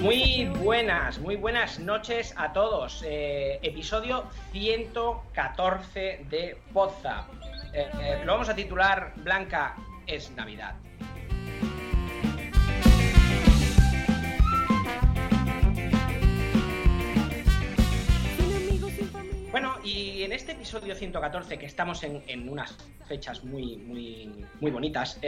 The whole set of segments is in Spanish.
Muy buenas, muy buenas noches a todos. Eh, episodio 114 de Podzap. Eh, eh, lo vamos a titular Blanca es Navidad. Bueno, y en este episodio 114, que estamos en, unas fechas muy, muy, muy bonitas,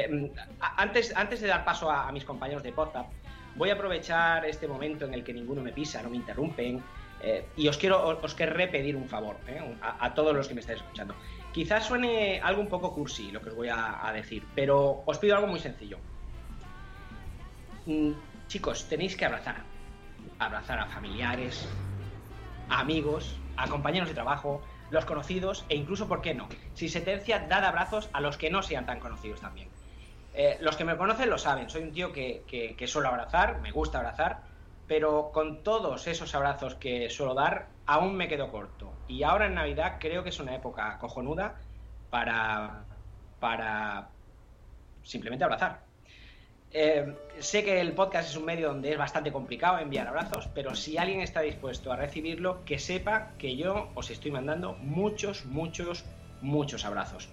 a- antes, antes de dar paso a, a mis compañeros de Podzap, voy a aprovechar este momento en el que ninguno me pisa, no me interrumpen, eh, y os quiero, os, os querré pedir un favor eh, a, todos los que me estáis escuchando. Quizás suene algo un poco cursi lo que os voy a, a decir, pero os pido algo muy sencillo. Mm, chicos, tenéis que abrazar. Abrazar a familiares, a amigos, a compañeros de trabajo, los conocidos e incluso, ¿por qué no? Si se tercia, dad abrazos a los que no sean tan conocidos también. Eh, los que me conocen lo saben, soy un tío que, que, suelo abrazar, me gusta abrazar, pero con todos esos abrazos que suelo dar, aún me quedo corto. Y ahora en Navidad creo que es una época cojonuda para, para simplemente abrazar. Eh, sé que el podcast es un medio donde es bastante complicado enviar abrazos, pero si alguien está dispuesto a recibirlo, que sepa que yo os estoy mandando muchos, muchos, muchos abrazos.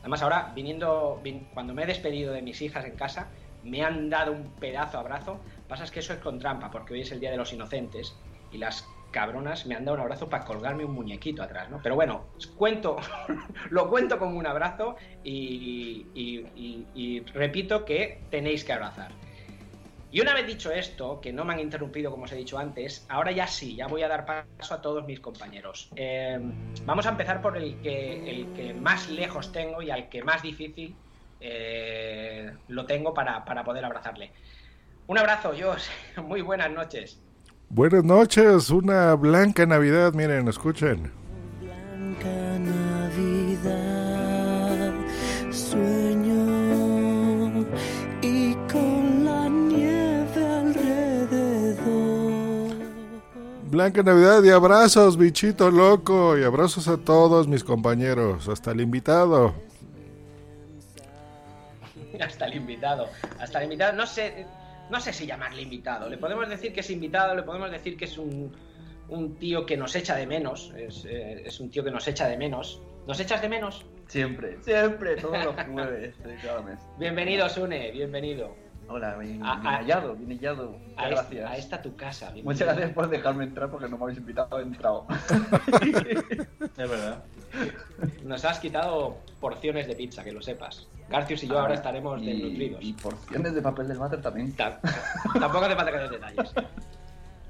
Además, ahora, viniendo, vin- cuando me he despedido de mis hijas en casa, me han dado un pedazo abrazo. Pasa es que eso es con trampa, porque hoy es el Día de los Inocentes y las cabronas me han dado un abrazo para colgarme un muñequito atrás, ¿no? Pero bueno, cuento, lo cuento como un abrazo y- y repito que tenéis que abrazar. Y una vez dicho esto, que no me han interrumpido como os he dicho antes, ahora ya sí, ya voy a dar paso a todos mis compañeros. Eh, vamos a empezar por el que, el que más lejos tengo y al que más difícil eh, lo tengo para, para poder abrazarle. Un abrazo, Jos. Muy buenas noches. Buenas noches, una blanca Navidad, miren, escuchen. Blanca Navidad y abrazos, bichito loco, y abrazos a todos mis compañeros, hasta el invitado. Hasta el invitado. Hasta el invitado. No sé, no sé si llamarle invitado. Le podemos decir que es invitado, le podemos decir que es un, un tío que nos echa de menos. Es, eh, es un tío que nos echa de menos. ¿Nos echas de menos? Siempre, siempre, todos los jueves de cada mes. Bienvenido, Sune, bienvenido. Hola, bien, A- bien hallado, bien hallado. A, Muchas gracias. a esta tu casa. Muchas gracias por dejarme entrar porque no me habéis invitado, he entrado. Es verdad. Nos has quitado porciones de pizza, que lo sepas. Garcius y yo ahora estaremos y, desnutridos. y porciones de papel del váter también. Ta- Tampoco hace falta que des detalles.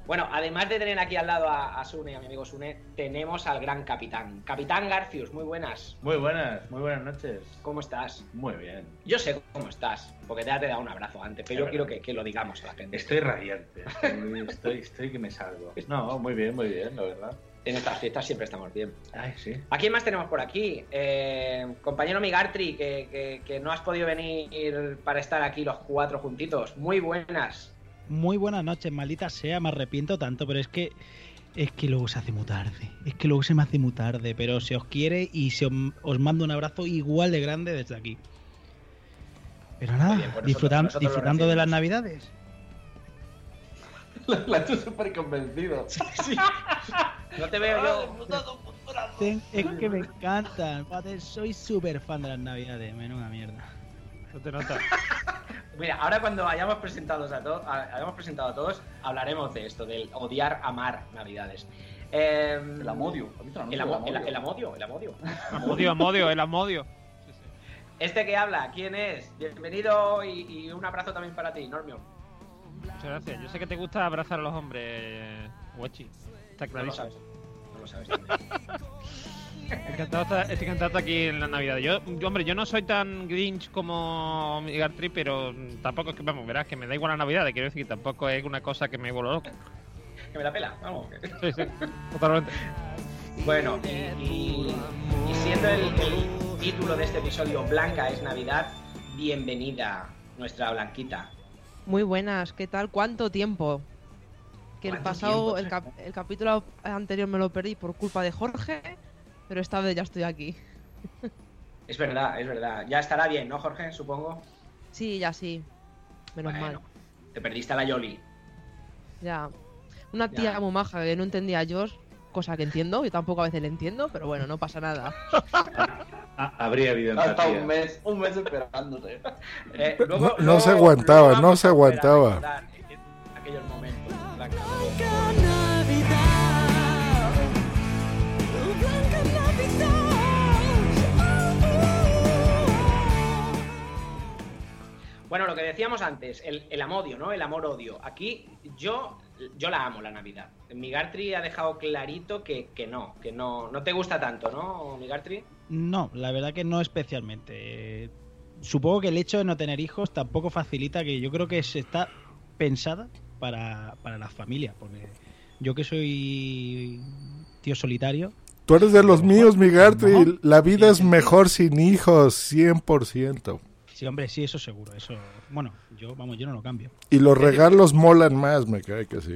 Bueno, además de tener aquí al lado a, a Sune, a mi amigo Sune, tenemos al gran capitán. Capitán Garcius, muy buenas. Muy buenas, muy buenas noches. ¿Cómo estás? Muy bien. Yo sé cómo estás, porque te, te he dado un abrazo antes, pero Es yo quiero que, que lo digamos a la gente. Estoy radiante. Estoy, estoy, estoy que me salgo. No, muy bien, muy bien, la verdad. En estas fiestas siempre estamos bien. Ay, sí. ¿A quién más tenemos por aquí? Eh, compañero Migartri, que, que- que no has podido venir para estar aquí los cuatro juntitos. Muy buenas. Muy buenas noches, maldita sea, me arrepiento tanto, pero es que es que luego se hace muy tarde. Es que luego se me hace muy tarde, pero se os quiere y se os, os mando un abrazo igual de grande desde aquí. Pero nada, bien, nosotros- disfrutan- nosotros lo disfrutando de las navidades. La, hecho súper convencido. No te veo yo. Es que me encantan, padre, soy súper fan de las navidades, menuda mierda. No te nota. Mira, ahora cuando hayamos presentado a, todos, hayamos presentado a todos, hablaremos de esto, del odiar, amar Navidades. Eh, El amodio. ¿Has visto el El, amodio, el amodio. Amodio, amodio, el amodio. Este que habla, ¿quién es? Bienvenido y, y un abrazo también para ti, Normio. Muchas gracias. Yo sé que te gusta abrazar a los hombres, Wechi. Está No lo clarísimo. sabes. No lo sabes. estoy encantado de estar aquí en la Navidad. Yo, yo, hombre, yo no soy tan Grinch como Gartri, pero tampoco es que, vamos, verás que me da igual la Navidad. Quiero decir, tampoco es una cosa que me vuelvo loco. que me la pela, vamos. Sí, sí, totalmente. Bueno, y, y- y siendo el, el título de este episodio Blanca es Navidad, bienvenida nuestra Blanquita. Muy buenas, ¿qué tal? ¿Cuánto tiempo? Que el ¿Cuánto pasado, tiempo? el, cap- el capítulo anterior me lo perdí por culpa de Jorge, pero esta vez ya estoy aquí. Es verdad, es verdad. Ya estará bien, ¿no, Jorge? Supongo. Sí, ya sí. Menos Bueno, mal. Te perdiste a la Yoli. Ya. Una tía Ya. muy maja que no entendía a Josh, cosa que entiendo, yo tampoco a veces le entiendo, pero bueno, no pasa nada. Ah, habría habido Hasta empatía. un mes, un mes esperándote. Eh, luego- No- se aguantaba, no se aguantaba. eh, Aquellos momentos, Bueno, lo que decíamos antes, el, el amodio, ¿no? El amor-odio. Aquí yo, yo la amo, la Navidad. Migartri ha dejado clarito que, que no, que no, no te gusta tanto, ¿no, Migartri? No, la verdad que no especialmente. Supongo que el hecho de no tener hijos tampoco facilita que yo creo que se está pensada para, para las familias, porque yo que soy tío solitario, Tú eres de los míos, mi Gartry. No. La vida es mejor sin hijos, 100%. Sí, hombre, sí, eso seguro, eso, bueno, yo, vamos, yo no lo cambio. Y los regalos molan más, me cae que sí.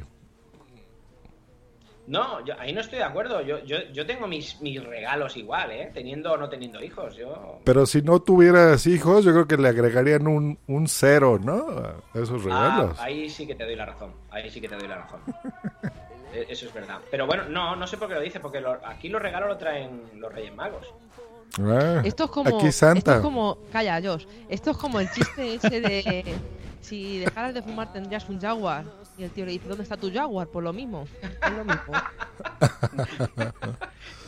No, yo, ahí no estoy de acuerdo. Yo, yo, yo tengo mis, mis regalos igual, ¿eh? Teniendo o no teniendo hijos. Yo... Pero si no tuvieras hijos, yo creo que le agregarían un, un cero, ¿no? A esos regalos. Ah, ahí sí que te doy la razón. Ahí sí que te doy la razón. Eh, Eso es verdad. Pero bueno, no, no sé por qué lo dice, porque lo- aquí los regalos lo traen los Reyes Magos. Ah, Esto es como. Aquí Esto Santa. es como. Calla, Josh. Esto es como el chiste ese de. Si dejaras de fumar tendrías un jaguar. Y el tío le dice, ¿dónde está tu jaguar? Pues lo mismo. Es lo mismo.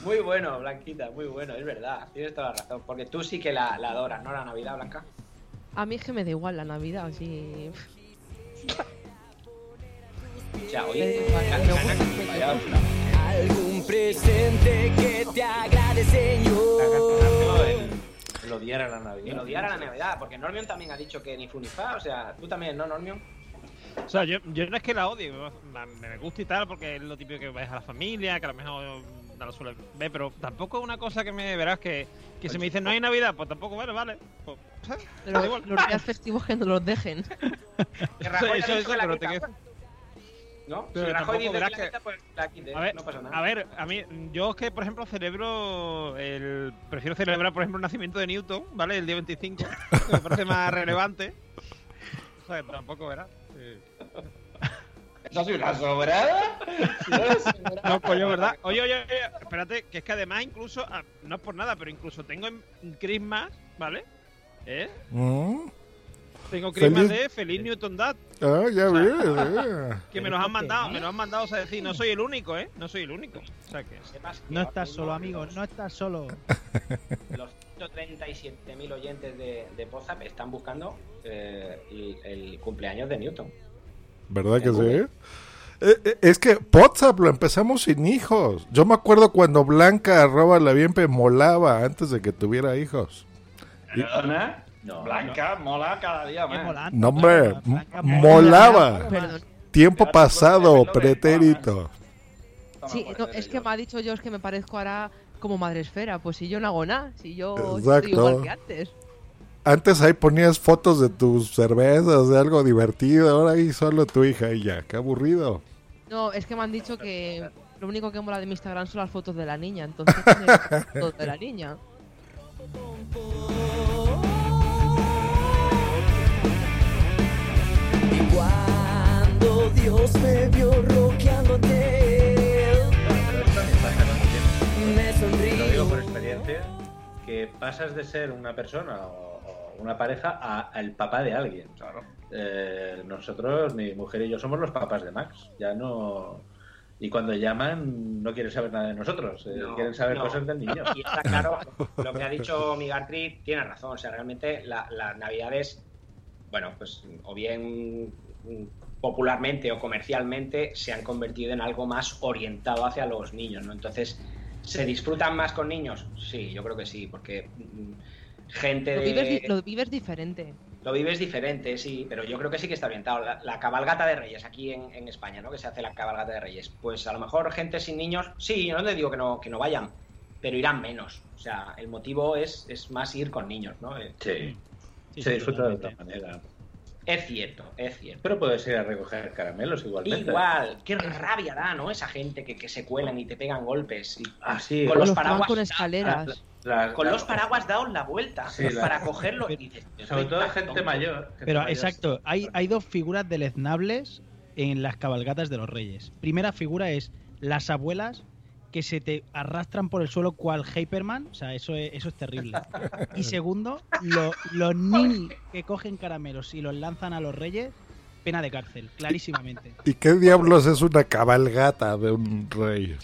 Muy bueno, Blanquita, muy bueno, es verdad. Tienes toda la razón. Porque tú sí que la, la adoras, ¿no? La Navidad, Blanca. A mí es que me da igual la Navidad, así. O sea, Me da oye, Algún presente que te agrade, Señor. No, el, el odiar a la Navidad. el odiar a la Navidad, porque Normion también ha dicho que ni fu ni fa, o sea, tú también, ¿no, Normion? O sea, yo, yo no es que la odie, me, me gusta y tal, porque es lo típico que ves a la familia, que a lo mejor no lo suele ver, pero tampoco es una cosa que me verás que, que se me dice no hay Navidad, pues tampoco, bueno, vale. Pues, igual. los días festivos que no los dejen. Que Rajoy Eso, eso, que la pero te quedas- ¿No? Pero si Rajoy tampoco dice que la pues la quite, A ver, no pasa nada. a ver, a mí, yo es que, por ejemplo, celebro el. Prefiero celebrar, por ejemplo, el nacimiento de Newton, ¿vale? El día 25, que me parece más relevante. O sea, tampoco verás. Sí. ¿Eso sido una sobrada? No, coño, ¿verdad? Oye, oye, oye, espérate, que es que además incluso, ah, no es por nada, pero incluso tengo en Christmas, ¿vale? ¿Eh? Mm. Tengo Christmas Feliz- de Feliz Newton Dad, Ah, ya ves. eh. que me los han mandado, me los han mandado, o sea, decir, no soy el único, ¿eh? No soy el único. O sea que... Sepas que No estás solo, amigo, no estás solo. Los 137.000 oyentes de, de WhatsApp están buscando eh, el, el cumpleaños de Newton. ¿Verdad que sí? Eh, eh, Es que WhatsApp lo empezamos sin hijos. Yo me acuerdo cuando Blanca arroba la Bienpe molaba antes de que tuviera hijos. ¿Perdona? No, Blanca, mola cada día más. No, hombre, Blanca molaba. Perdón. Tiempo pasado, pues, pretérito. Está Sí, mejor no, es que yo. me ha dicho Josh que me parezco ahora como madre esfera. Pues si yo no hago nada, si yo Exacto. estoy igual que antes. Antes ahí ponías fotos de tus cervezas, de algo divertido. Ahora ahí solo tu hija y ya. Qué aburrido. No, es que me han dicho que lo único que mola de mi Instagram son las fotos de la niña. Entonces, fotos de la niña. Dios me vio rockeándote, me lo digo por experiencia, que pasas de ser una persona o, o una pareja a- al papá de alguien. Eh, nosotros, mi mujer y yo somos los papás de Max. Ya no. Y cuando llaman, no quieren saber nada de nosotros. eh, No, quieren saber no. cosas del niño. Y está claro, lo que ha dicho Migartri tiene razón. O sea, realmente la- las navidades, bueno, pues o bien popularmente o comercialmente se han convertido en algo más orientado hacia los niños, ¿no? Entonces, ¿se disfrutan más con niños? Sí, yo creo que sí, porque mm, gente Lo de... vives, di- lo vives diferente. Lo vives diferente, sí, pero yo creo que sí que está orientado. La, la cabalgata de Reyes aquí en, en España, ¿no? Que se hace la cabalgata de Reyes. Pues a lo mejor gente sin niños, sí, yo no te digo que no, que no vayan, pero irán menos. O sea, el motivo es, es más ir con niños, ¿no? Eh, Sí. Sí, Se sí, disfruta de otra manera. Es cierto, es cierto. Pero puedes ir a recoger caramelos igualmente. Igual, qué rabia da, ¿no? Esa gente que, que se cuelan y te pegan golpes. y- Ah, sí. Con los paraguas. con da- escaleras. La- Con la- los paraguas daos la vuelta Sí, la- para cogerlo. Y dices, Sobre todo gente tonto. mayor. gente Pero mayor. exacto, hay, hay dos figuras deleznables en las cabalgatas de los reyes. Primera figura es las abuelas que se te arrastran por el suelo cual Hyperman, o sea, eso es, eso es terrible. Y segundo, lo- los ninis que cogen caramelos y los lanzan a los reyes, pena de cárcel, clarísimamente. ¿Y qué diablos es una cabalgata de un rey?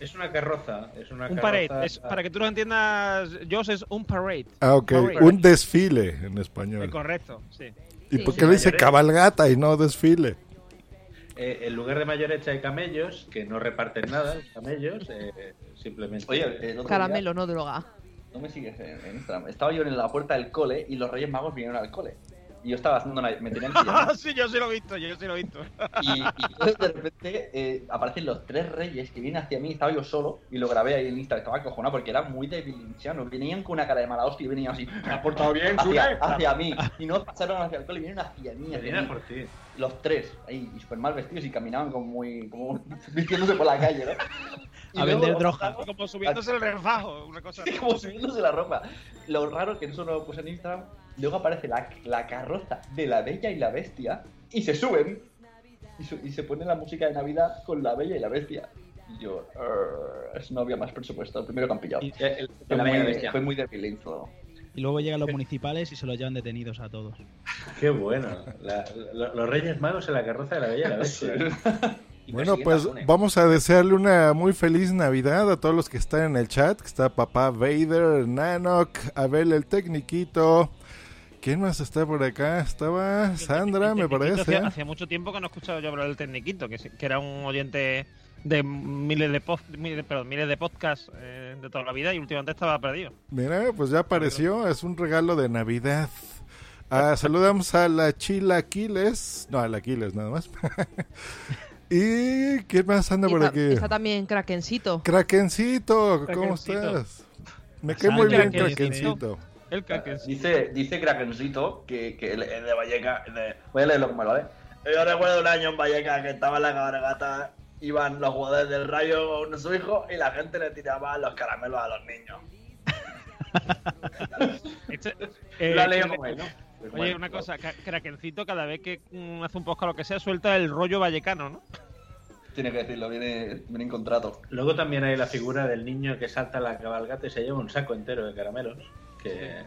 Es una carroza. Es una Un carroza- parade. Es, para que tú lo entiendas, Joss, es un parade. Ah, ok. Parade. Un desfile en Eh, español. correcto, sí. ¿Y Sí, por sí. qué le dice Mayores. cabalgata y no desfile? Eh, en lugar de mayorecha hay camellos, que no reparten nada, los camellos, eh, simplemente. Oye, el otro día- Caramelo, no droga. No me sigues en, en Instagram. Estaba yo en la puerta del cole y los Reyes Magos vinieron al cole. Y yo estaba haciendo una. Me tenían que sí, yo sí lo he visto, yo sí lo he visto. Y, y de repente eh, aparecen los tres reyes que vienen hacia mí. Estaba yo solo y lo grabé ahí en Instagram. Estaba acojonado porque era muy debilinchiano. Venían con una cara de mala hostia y venían así. ¿Te has portado bien, Hacia, hacia mí. Y no pasaron hacia el cole, vinieron hacia mí. hacia Vienen mí. por ti. Los tres, ahí, y súper mal vestidos y caminaban como muy. como vistiéndose por la calle, ¿no? Y A vender droga. Como subiéndose el refajo, una cosa Sí, así. como subiéndose la ropa. Lo raro que eso no lo puse en Instagram. Luego aparece la, la carroza de la Bella y la Bestia y se suben y, su- y se pone la música de Navidad con la Bella y la Bestia. Y yo, "Arr, es no había más presupuesto. El primero que han pillado. Y- El- el- Fue la muy, Bella Bestia. fue muy debilinzo. Y luego llegan los municipales y se los llevan detenidos a todos. Qué bueno. La- la- los Reyes Magos en la carroza de la Bella y la Bestia. Y Bueno, pues vamos a desearle una muy feliz Navidad a todos los que están en el chat. Que está papá Vader, Nanok, Abel el Tecniquito. ¿Quién más está por acá? Estaba Sandra, me parece. Hacía, hacía mucho tiempo que no he escuchado yo hablar del Tecniquito, que, era un oyente de miles de, miles, perdón, miles de podcasts eh, de toda la vida y últimamente estaba perdido. Mira, pues ya apareció. Es un regalo de Navidad. Ah, saludamos a la Chilaquiles. No, a la Aquiles nada más. ¿Y quién más anda Y por está, aquí? está también Krakencito. Krakencito, ¿cómo Krakencito. estás? Me cae muy bien Krakencito. Krakencito. El Krakencito. Dice, dice Krakencito que, que es de Valleca. de- Voy a leerlo como lo ¿vale? Yo recuerdo un año en Valleca que estaba en la cabalgata. Iban los jugadores del Rayo con su hijo y la gente le tiraba los caramelos a los niños. Este- eh, Lo ha leído este- como él, ¿no? Pues Oye, una cosa, Krakencito cada vez que mm, hace un podcast o lo que sea, suelta el rollo vallecano, ¿no? Tiene que decirlo, viene, viene en contrato. Luego también hay la figura del niño que salta la cabalgata y se lleva un saco entero de caramelos. Que,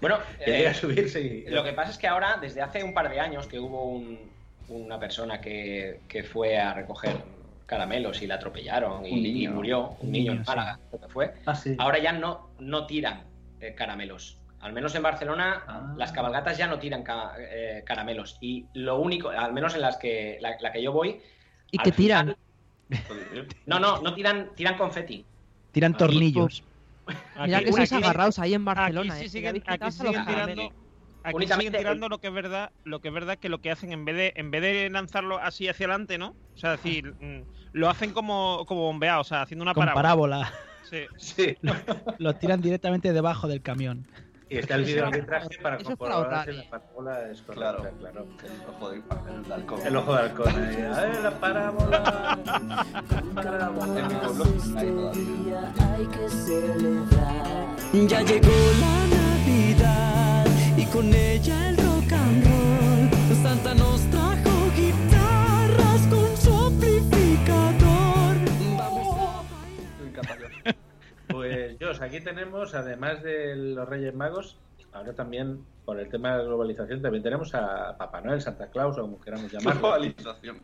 Bueno, eh, llega a subirse y. Lo que pasa es que ahora, desde hace un par de años, que hubo un- una persona que, que fue a recoger caramelos y la atropellaron y, Un niño. y murió, un Un niño niño, en Málaga, creo que fue. Ah, sí. Ahora ya no, no tiran eh, caramelos. Al menos en Barcelona, Ah. las cabalgatas ya no tiran ca- eh, caramelos. Y lo único, al menos en las que la, la que yo voy. Y que final- tiran. No, no, no tiran, tiran confeti. Tiran Ah, tornillos. Mira Aquí- que sois agarrados ahí en Barcelona. Aquí eh, sí siguen, aquí siguen tirando. Aquí siguen tirando lo que es verdad, lo que es verdad que lo que hacen en vez de en vez de lanzarlo así hacia adelante, ¿no? O sea, decir, mm, lo hacen como como bombeado, o sea, haciendo una Con parábola. parábola. Sí. Sí. Los tiran directamente debajo del camión. Y está el video arbitraje para eso es para comprobar ahorrar, si la parábola es Claro. correcta, claro. El ojo de, el halcón. El ojo de halcón. ahí. A ver, la parábola. En mi pueblo hay todavía. hay que celebrar. Ya llegó la Navidad y con ella el Pues, aquí tenemos, además de los Reyes Magos, ahora también, por el tema de la globalización, también tenemos a Papá Noel, Santa Claus, o como queramos llamarlo. Globalización.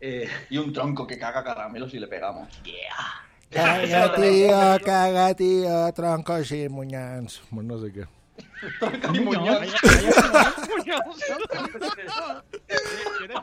Eh, Y un tronco que caga caramelos y le pegamos. Caga, tío, caga, tío, troncos y muñans. Bueno, no sé qué. Y muñoz. yo, no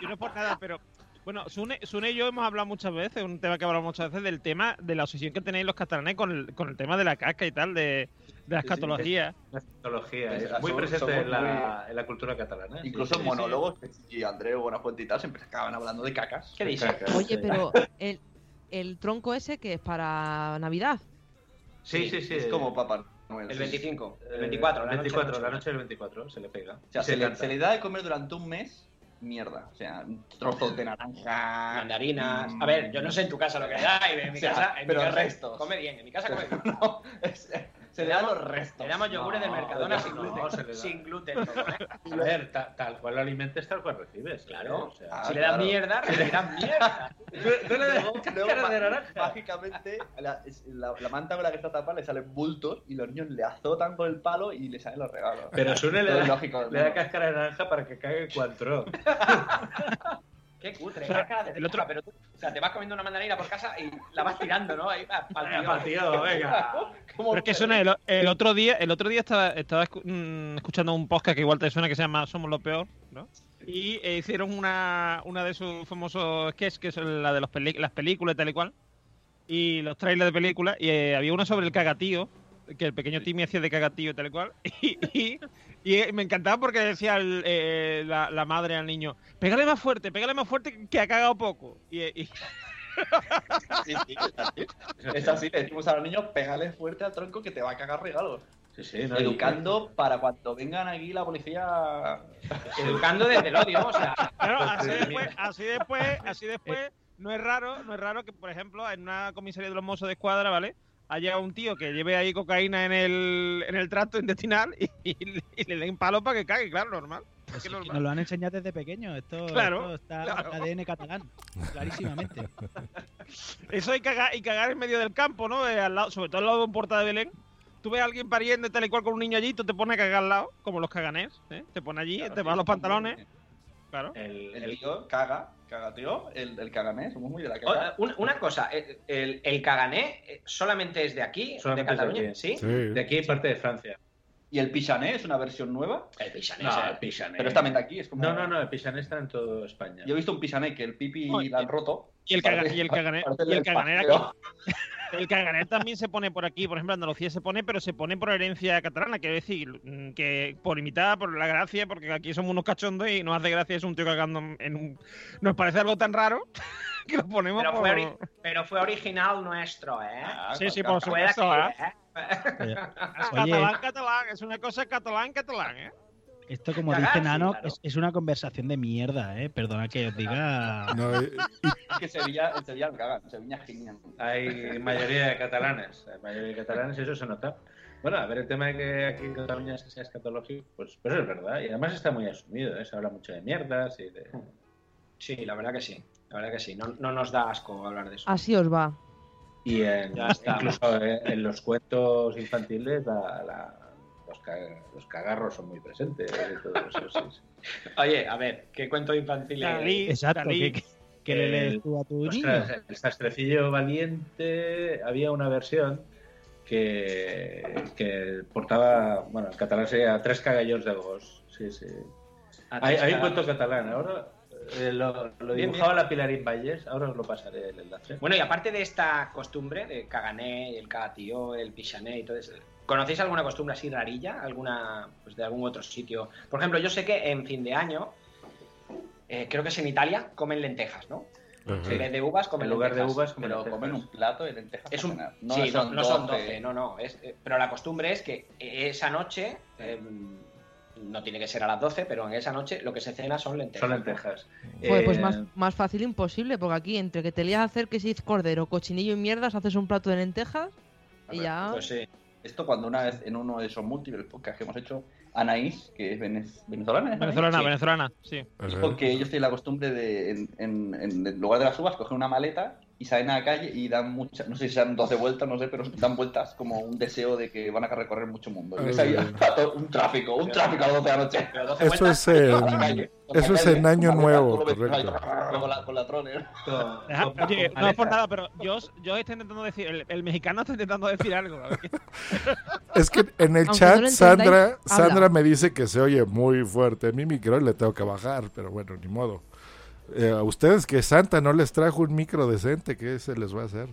yo es por nada, pero bueno, Sune, Sune y yo hemos hablado muchas veces, un tema que hablamos muchas veces, del tema de la obsesión que tenéis los catalanes con el, con el tema de la casca y tal, de, de la Sí, sí, escatología. la escatología Es- es muy presente en la, en la cultura catalana. sí, Incluso sí, en sí. monólogos, y Andreu Buenafuente y tal, siempre acaban hablando de cacas. ¿Qué dices? Cacas, Oye, sí. pero el, el tronco ese que es para Navidad. Sí, sí, sí. Es como Papá Noel. El sí. 25, el Eh, 24, la 24, noche, la noche del 24 se le pega. O sea, Y se, le, canta. se le da de comer durante un mes mierda. O sea, trozos de naranja. Mandarinas. mm, A ver, yo no sé en tu casa lo que da, y en mi O sea, casa, en pero mi casa restos. come bien, en mi casa come bien. No, es- se le dan los restos. Le damos yogures del No, Mercadona no, sin no, gluten. se le da. sin gluten todo, ¿eh? A ver, ta- tal cual lo alimentes, tal cual recibes. Claro. ¿eh? O sea, Ah, si le das claro. mierda, le das mierda. Luego, luego, cara de naranja. mágicamente, la, es- la- la manta con la que está tapada le salen bultos y los niños le azotan con el palo y le salen los regalos. Pero Sune le da, lógico del le da cáscara de naranja para que cague cuatro. Qué cutre, de el otro- pero tú, o sea, te vas comiendo una mandarina por casa y la vas tirando, ¿no? Ahí, pa- pa'l Venga, tío. pa'l tío, venga. ¿Cómo Pero es que suena el, el otro día, el otro día estaba, estaba mm, escuchando un podcast que igual te suena que se llama Somos lo peor, ¿no? Y eh, hicieron una, una de sus famosos sketches, que es la de los las películas y tal y cual. Y los trailers de películas. Y eh, había una sobre el cagatío, que el pequeño Timmy hacía de cagatío y tal y cual. Y, y- y, eh, me encantaba porque decía el, eh, la, la madre al niño, pégale más fuerte, pégale más fuerte que ha cagado poco. Y, y- Sí, sí, es así. Es así, le decimos a los niños, pégale fuerte al tronco que te va a cagar regalos. Sí, sí, no, Educando para cuando vengan aquí la policía. Educando desde el odio, o sea, Claro, así después, así después, así después, no es raro, no es raro que, por ejemplo, en una comisaría de los mozos de escuadra, ¿vale? Haya un tío que lleve ahí cocaína en el, en el tracto intestinal y, y- y le den palo para que cague, claro, normal. Pues normal. Nos lo han enseñado desde pequeño. Esto, Claro, esto está claro. ADN catalán, clarísimamente. Eso y cagar, y cagar en medio del campo, ¿no? Eh, al lado, sobre todo al lado de un porta de Belén. Tú ves a alguien pariendo tal y cual con un niño allí, tú te pones a cagar al lado, como los caganés, ¿eh? Te pones allí, Claro, te vas los pantalones, muy- claro. El, El el- tío caga, caga tío, el, el caganés, somos muy de la caga. una, una cosa, el, el, el cagané eh, solamente es de aquí, Solamente de Cataluña, aquí. ¿sí? Sí. de aquí parte de Francia. ¿Y el pichané es una versión nueva? El pichané, No, el pichané. Pero es también de aquí, es como. No, no, no, el pichané está en toda España. Yo he visto un pichané que el pipi No, la han roto. Y el, caga- Parece- y el cagané, y el cagané aquí. El caganer también se pone por aquí, por ejemplo, Andalucía se pone, pero se pone por herencia catalana, quiero decir, que por imitada, por la gracia, porque aquí somos unos cachondos y nos hace gracia es un tío cagando en un... Nos parece algo tan raro que lo ponemos Pero por... fue, ori- pero fue original nuestro, ¿eh? Ah, Sí, sí, por supuesto, que, ¿eh? ¿Eh? Es catalán, catalán, es una cosa catalán, catalán, ¿eh? esto, como Cagar, dice sí, Nano, claro. es, es una conversación de mierda, ¿eh? Perdona que os diga. No, Es que Sevilla, en Sevilla lo cagan, Sevilla genial. Hay mayoría de catalanes, hay mayoría de catalanes eso se nota. Bueno, a ver, el tema de que aquí en Cataluña sea escatológico, pues, pues es verdad. Y además está muy asumido, ¿eh? se habla mucho de mierdas y de... Sí, la verdad que sí. La verdad que sí. No, no nos da asco hablar de eso. Así os va. Y en- incluso en, en los cuentos infantiles la- la- los, ca- los cagarros son muy presentes y todo eso. sí, sí. Oye, a ver, ¿qué cuento infantil es? Exacto, Dalí. ¿qué, qué le El- lees tú a tu niño? Ostras, el sastrecillo valiente había una versión que, que portaba, bueno, en catalán sería tres cagallons de gos. Sí, sí. Hay, hay un cuento catalán, ahora eh, lo, lo Bien, dibujaba la Pilarín Valles, ahora os lo pasaré el enlace. Bueno, y aparte de esta costumbre de cagané, el cagatío, el pichané y todo eso, ¿conocéis alguna costumbre así rarilla? ¿Alguna, pues de algún otro sitio? Por ejemplo, yo sé que en fin de año, eh, creo que es en Italia, comen lentejas, ¿no? En vez de uvas, comen En lugar de uvas, comen Pero lentejas. comen un plato de lentejas. Es un, no, sí, no, no son 12, 12. no, no. es- eh, pero la costumbre es que esa noche, eh, no tiene que ser a las 12, pero en esa noche lo que se cena son lentejas. Son lentejas. Pues, pues Eh, más, más fácil imposible, porque aquí entre que te lías a hacer que si es cordero, cochinillo y mierdas, haces un plato de lentejas A y ver, ya... Pues sí. Esto cuando una vez en uno de esos múltiples podcasts que hemos hecho, Anaís, que es venez- venezolana, ¿es Venezolana, Anaís? venezolana, sí. Sí. Dijo que ellos tienen la costumbre de, en, en- en lugar de las uvas, coger una maleta y salen a la calle y dan muchas, no sé si sean 12 vueltas, no sé, pero dan vueltas como un deseo de que van a recorrer mucho mundo. Y ahí un tráfico, un tráfico a las 12 de la noche. Eso es en, eso es en Año Nuevo, correcto. Con la, con la troller. Deja- Oye, no es por nada, pero yo, yo estoy intentando decir, el, el mexicano está intentando decir algo. Es que en el Aunque chat no Sandra. Sandra me dice que se oye muy fuerte. En mi micro le tengo que bajar, pero bueno, ni modo. Eh, a ustedes que Santa no les trajo un micro decente, ¿qué se les va a hacer?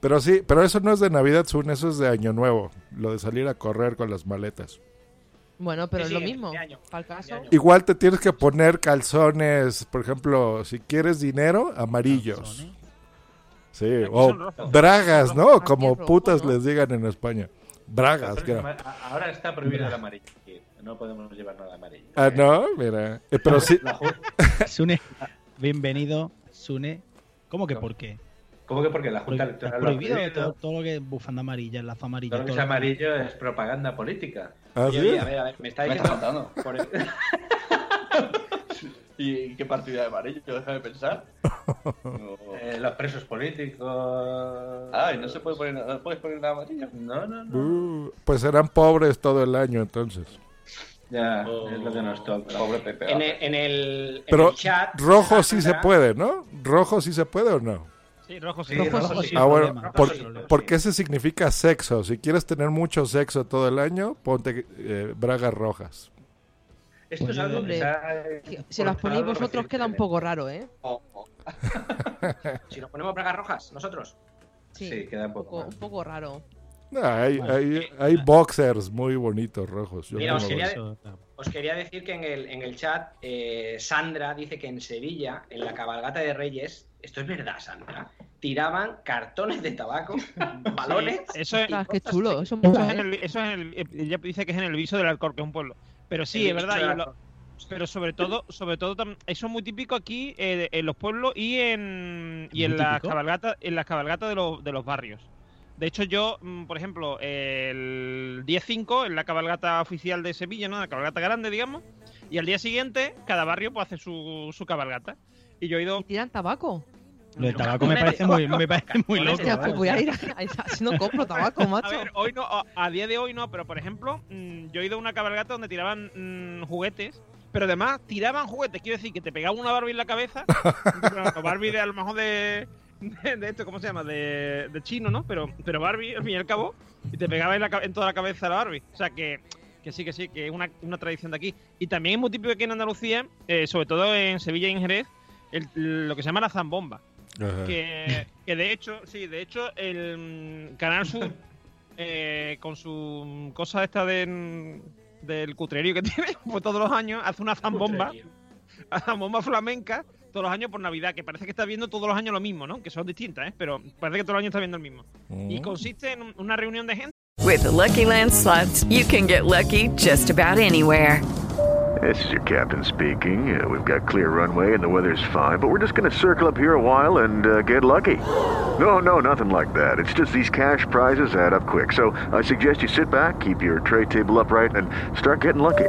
Pero sí, pero eso no es de Navidad, Sun, eso es de Año Nuevo, lo de salir a correr con las maletas. Bueno, pero Sí, es lo sí, mismo. año, caso. Igual te tienes que poner calzones, por ejemplo, si quieres dinero, amarillos. Calzones. Sí, Aquí o bragas, ¿no? Aquí Como es rojo, putas ¿no? les digan en España. Bragas, es a- Ahora está prohibido el amarillo. aquí. No podemos llevar nada amarillo. Ah, no, mira. Eh, pero sí, Sune, bienvenido, Sune. ¿Cómo que por qué? ¿Cómo que porque la Junta Electoral lo ha prohibido prohibido? todo, todo lo que es bufanda amarilla, lazo amarillo. Todo lo que es lo- amarillo es propaganda política. ¿Ah, Oye, sí? oye, a ver, a ver, me está Me estás diciendo. contando. por el- ¿Y qué partida de amarillo? Déjame pensar. No. Eh, los presos políticos. Ay, no se puede poner, no puedes poner nada amarillo. No, no, no. Uh, pues serán pobres todo el año entonces. Ya, es lo que nos toca. Pobre Pepe. En el, en el, en Pero el chat. rojo sí se puede, ¿no? Rojo sí se puede o no. Sí, rojo sí. Sí, rojo rojo sí. sí. Ah, bueno, por- Sí, sí. porque ese significa sexo. Si quieres tener mucho sexo todo el año, ponte eh, bragas rojas. Esto es algo que se Si las ponéis vosotros queda un poco raro, ¿eh? Oh, oh. Si nos ponemos bragas rojas, nosotros. Sí, queda un poco un poco raro. Ah, hay, Bueno, hay, hay boxers muy bonitos rojos. Yo Mira, tengo os quería-. Os decir que en el, en el chat, eh, Sandra dice que en Sevilla, en la cabalgata de Reyes, esto es verdad, Sandra, tiraban cartones de tabaco, balones. Sí, eso es, qué chulo. Eso es en ¿eh? el, eso es en el- ella dice que es en el viso del Alcor, que es un pueblo. Pero sí, El es verdad. lo- pero sobre todo, sobre todo eso es muy típico aquí eh, en los pueblos y en y en ¿Muy las cabalgatas, en las cabalgatas de los, de los barrios. De hecho, yo, mm, por ejemplo, el día 5, en la cabalgata oficial de Sevilla, ¿no? La cabalgata grande, digamos, y al día siguiente, cada barrio pues hace su, su cabalgata. Y yo he ido ¿Y tiran tabaco? Lo del tabaco me parece muy, me parece muy loco. Hostia, pues voy a ir a... Así no compro tabaco, A macho. ver, hoy no, a, a día de hoy no, pero por ejemplo, mm, yo he ido a una cabalgata donde tiraban mm, juguetes, pero además tiraban juguetes, quiero decir que te pegaban una Barbie en la cabeza, bueno, Barbie de a lo mejor de, de, de esto, ¿cómo se llama? De, de chino, ¿no? Pero, pero Barbie, al fin y al cabo, y te pegaba en, la ca- en toda la cabeza la Barbie. O sea que, que sí, que sí, que es una, una tradición de aquí. Y también es muy típico aquí en Andalucía, eh, sobre todo en Sevilla y en Jerez, el- lo que se llama la zambomba que, que de hecho, sí, de hecho, el Canal Sur, eh, con su cosa esta de, del cutrerío que tiene, pues todos los años hace una zambomba, una zambomba flamenca, todos los años por Navidad, que parece que está viendo todos los años lo mismo, ¿no? Que son distintas, ¿eh? Pero parece que todos los años está viendo el mismo. Y Mm. consiste en un- una reunión de gente. With the Lucky Land slots, you can get lucky just about anywhere. This is your captain speaking. Uh, we've got clear runway and the weather's fine, but we're just going to circle up here a while and uh, get lucky. No, no, nothing like that. It's just these cash prizes add up quick. So I suggest you sit back, keep your tray table upright, and start getting lucky.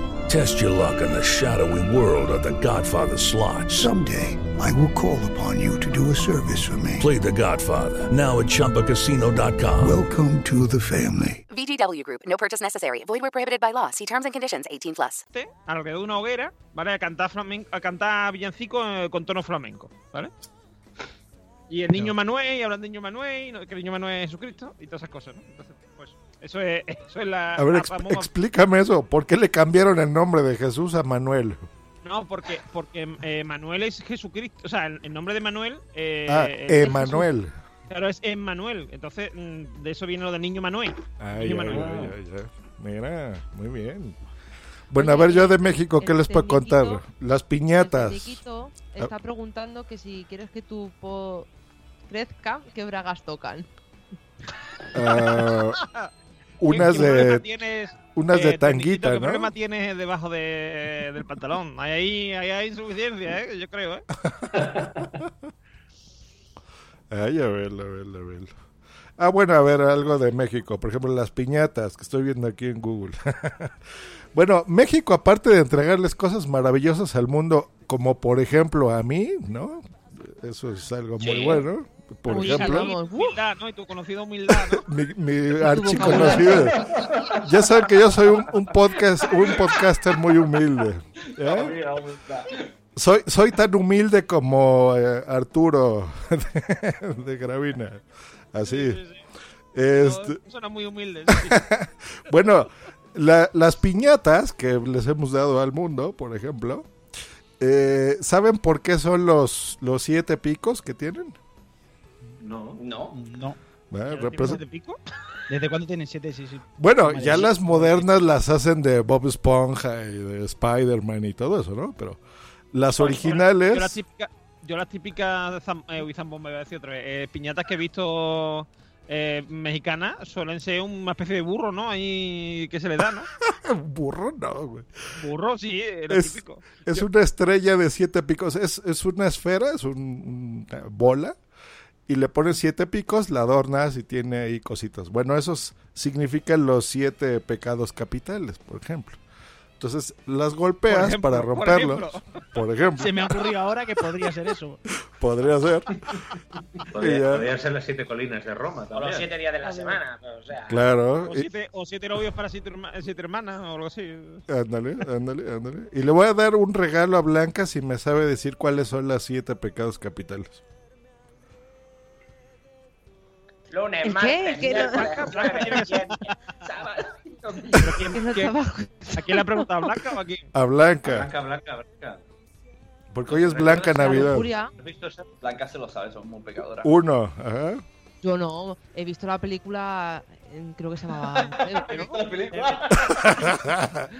Test your luck in the shadowy world of The Godfather slot. Someday, I will call upon you to do a service for me. Play The Godfather now at ChumbaCasino.com. Welcome to the family. VGW Group. No purchase necessary. Void where prohibited by law. See terms and conditions. 18 plus. alrededor de una hoguera, ¿vale? A cantar, flamenco, a cantar villancico eh, con tono flamenco, ¿vale? Y el niño Manuel, y hablan de niño Manuel, y no- que el niño Manuel es Jesucristo, y todas esas cosas, ¿no? Entonces, pues, eso es, eso es la. A ver, la ex- famosa- explícame eso. ¿Por qué le cambiaron el nombre de Jesús a Manuel? No, porque, porque eh, Manuel es Jesucristo, o sea, el, el nombre de Manuel. Eh, ah. Emanuel. Claro, es Emmanuel. Entonces, mm, de eso viene lo del niño Manuel. Ay, Niño ay, Manuel. ay, ay, ay. Mira, muy bien. Bueno, a ver, yo de México, ¿qué el les puedo contar? Las El piñatas. Federiquito está preguntando que si quieres que tu po- crezca, ¿qué bragas tocan? Ah, unas ¿Qué problema de tienes, unas eh, de tanguita, ¿Qué ¿no? problema tienes debajo de- del pantalón? Ahí hay, ahí hay insuficiencia, ¿eh? Yo creo, ¿eh? Ay, a verlo, a verlo, a verlo. Ah, bueno, a ver, algo de México. Por ejemplo, las piñatas que estoy viendo aquí en Google. bueno, México, aparte de entregarles cosas maravillosas al mundo, como por ejemplo a mí, ¿no? Eso es algo muy bueno. Por Uy, ejemplo, y humildad, ¿no? Y tu conocido humildad, ¿no? mi, mi archiconocido. Ya saben que yo soy un, un podcast, un podcaster muy humilde. ¿eh? Soy, soy tan humilde como eh, Arturo de, de Gravina. Así. Este, Suena muy humilde. bueno, la- las piñatas que les hemos dado al mundo, por ejemplo, eh, ¿saben por qué son los, los siete picos que tienen? No. No. No. Bueno, ¿Tiene represa- siete pico? ¿Desde cuándo tienen siete? Sí, sí. Bueno, Madre ya las modernas las hacen de Bob Esponja y de Spider-Man y todo eso, ¿no? Pero las originales... Yo las típicas, yo las típicas zam- eh, uy, zambomba, iba a decir otra vez, eh, piñatas que he visto eh, mexicanas suelen ser una especie de burro, ¿no? Ahí que se le da, ¿no? Burro no, güey. Burro, sí, eh, lo Es, típico. es Yo- una estrella de siete picos. Es, es una esfera, es un- una bola. Y le pones siete picos, la adornas y tiene ahí cositas. Bueno, esos significan los siete pecados capitales, por ejemplo. Entonces las golpeas ejemplo, para por romperlos. ejemplo. Por ejemplo. Se me ha ocurrido ahora que podría ser eso. Podría ser. Podría, ya. podrían ser las siete colinas de Roma O también. los siete días de la semana. O sea, Claro. O siete, o siete novios para siete, herma- siete hermanas o algo así. Ándale, ándale, ándale. Y le voy a dar un regalo a Blanca si me sabe decir cuáles son las siete pecados capitales. Lunes, ¿El martes, qué? ¿Qué no? miércoles, jueves, viernes, sábado. ¿Pero quién, Que no quién- trabajo. ¿A quién le ha preguntado? ¿Blanca o a quién? A Blanca. Blanca, blanca, blanca. Porque hoy es Blanca La Navidad. lujuria. ¿Has visto esa? Blanca se lo sabe, son muy pecadoras. Uno, ajá. Yo no, he visto la película, creo que se llamaba. Mujer, ¿no? la película?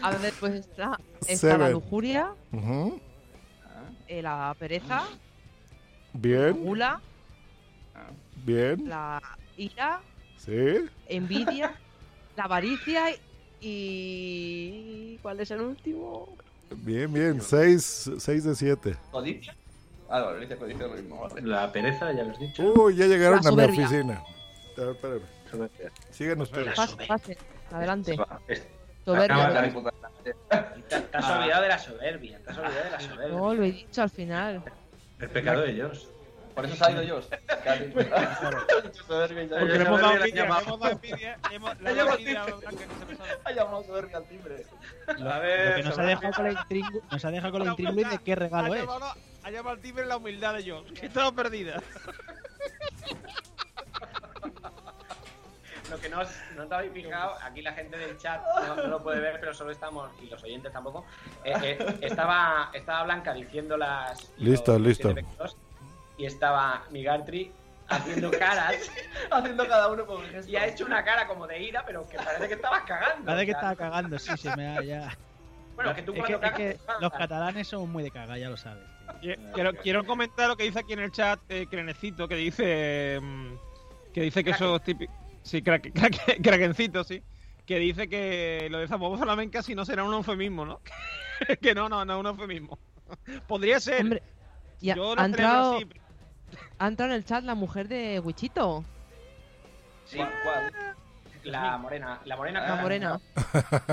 A ver, pues está, está la lujuria, eh, la pereza, la Bien, gula, bien. la ira, Sí. envidia, la avaricia y. ¿Cuál es el último? Bien, bien. Seis, seis de siete. ¿Codicia? Ah, no, dice codicia lo mismo. La pereza, ya lo has dicho. Uy, ya llegaron a mi oficina. A ver, espérame. Sigan ustedes. Pase, pase. Adelante. Es- Soberbia. Te, te has olvidado de la soberbia. Te has olvidado de la soberbia. No, lo he dicho al final. El pecado de ellos. Por eso se ha ido yo. Porque le hemos dado envidia, le hemos dado envidia, hemos- le hemos dado. Ha llamado soberbia al timbre. Lo, A ver, lo que nos ha dejado con la intrigu- nos ha dejado con la intriga de qué regalo es. ha llamado al timbre la humildad de Jones, que estaba perdida. Lo que no os, no os habéis fijado, aquí la gente del chat no, no lo puede ver, pero solo estamos, y los oyentes tampoco. eh, eh, estaba, estaba Blanca diciendo las. Listo, los listo. pecados, y estaba Migartri haciendo caras. Haciendo cada uno con un gesto. y ha hecho una cara como de ira, pero que parece que estabas cagando. Parece que estaba cagando, sí, se me ha ya. Bueno, que tú Es que, cuando es que cagas, los catalanes son muy de cagar, ya lo sabes. tío. Quiero, quiero comentar lo que dice aquí en el chat eh, Crenecito, que dice mm, que dice que eso es típico. Sí, crack- Krakencito, sí. Que dice que lo de Zambobo flamenca si no será un eufemismo, ¿no? que no, no, no es un eufemismo. Podría ser. Hombre, ya, Yo lo entrado, así, pero- ha entrado en el chat la mujer de Wichito. Sí, ¿Cuál? cuál? la morena. La morena. La morena.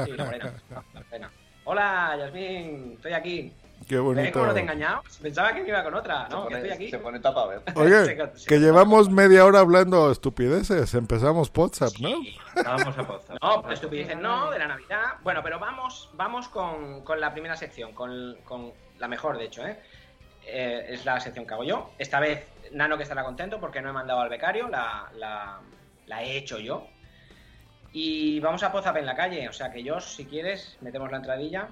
Sí, la morena. La morena. Hola, Yasmin, estoy aquí. Qué ¿Ves bonito. cómo no te he engañado? Pensaba que me iba con otra, Se ¿no? Que pone- estoy aquí. Se pone tapa a ver. Oye, Se- que llevamos media hora hablando estupideces. Empezamos WhatsApp, ¿no? Vamos a pozar. No, pero estupideces no, de la Navidad. Bueno, pero vamos, vamos con, con la primera sección, con, con la mejor, de hecho, ¿eh? Eh, Es la sección que hago yo. Esta vez Nano que estará contento porque no he mandado al becario, la, la, he hecho yo. Y vamos a Pozap en la calle, o sea que yo, si quieres, metemos la entradilla.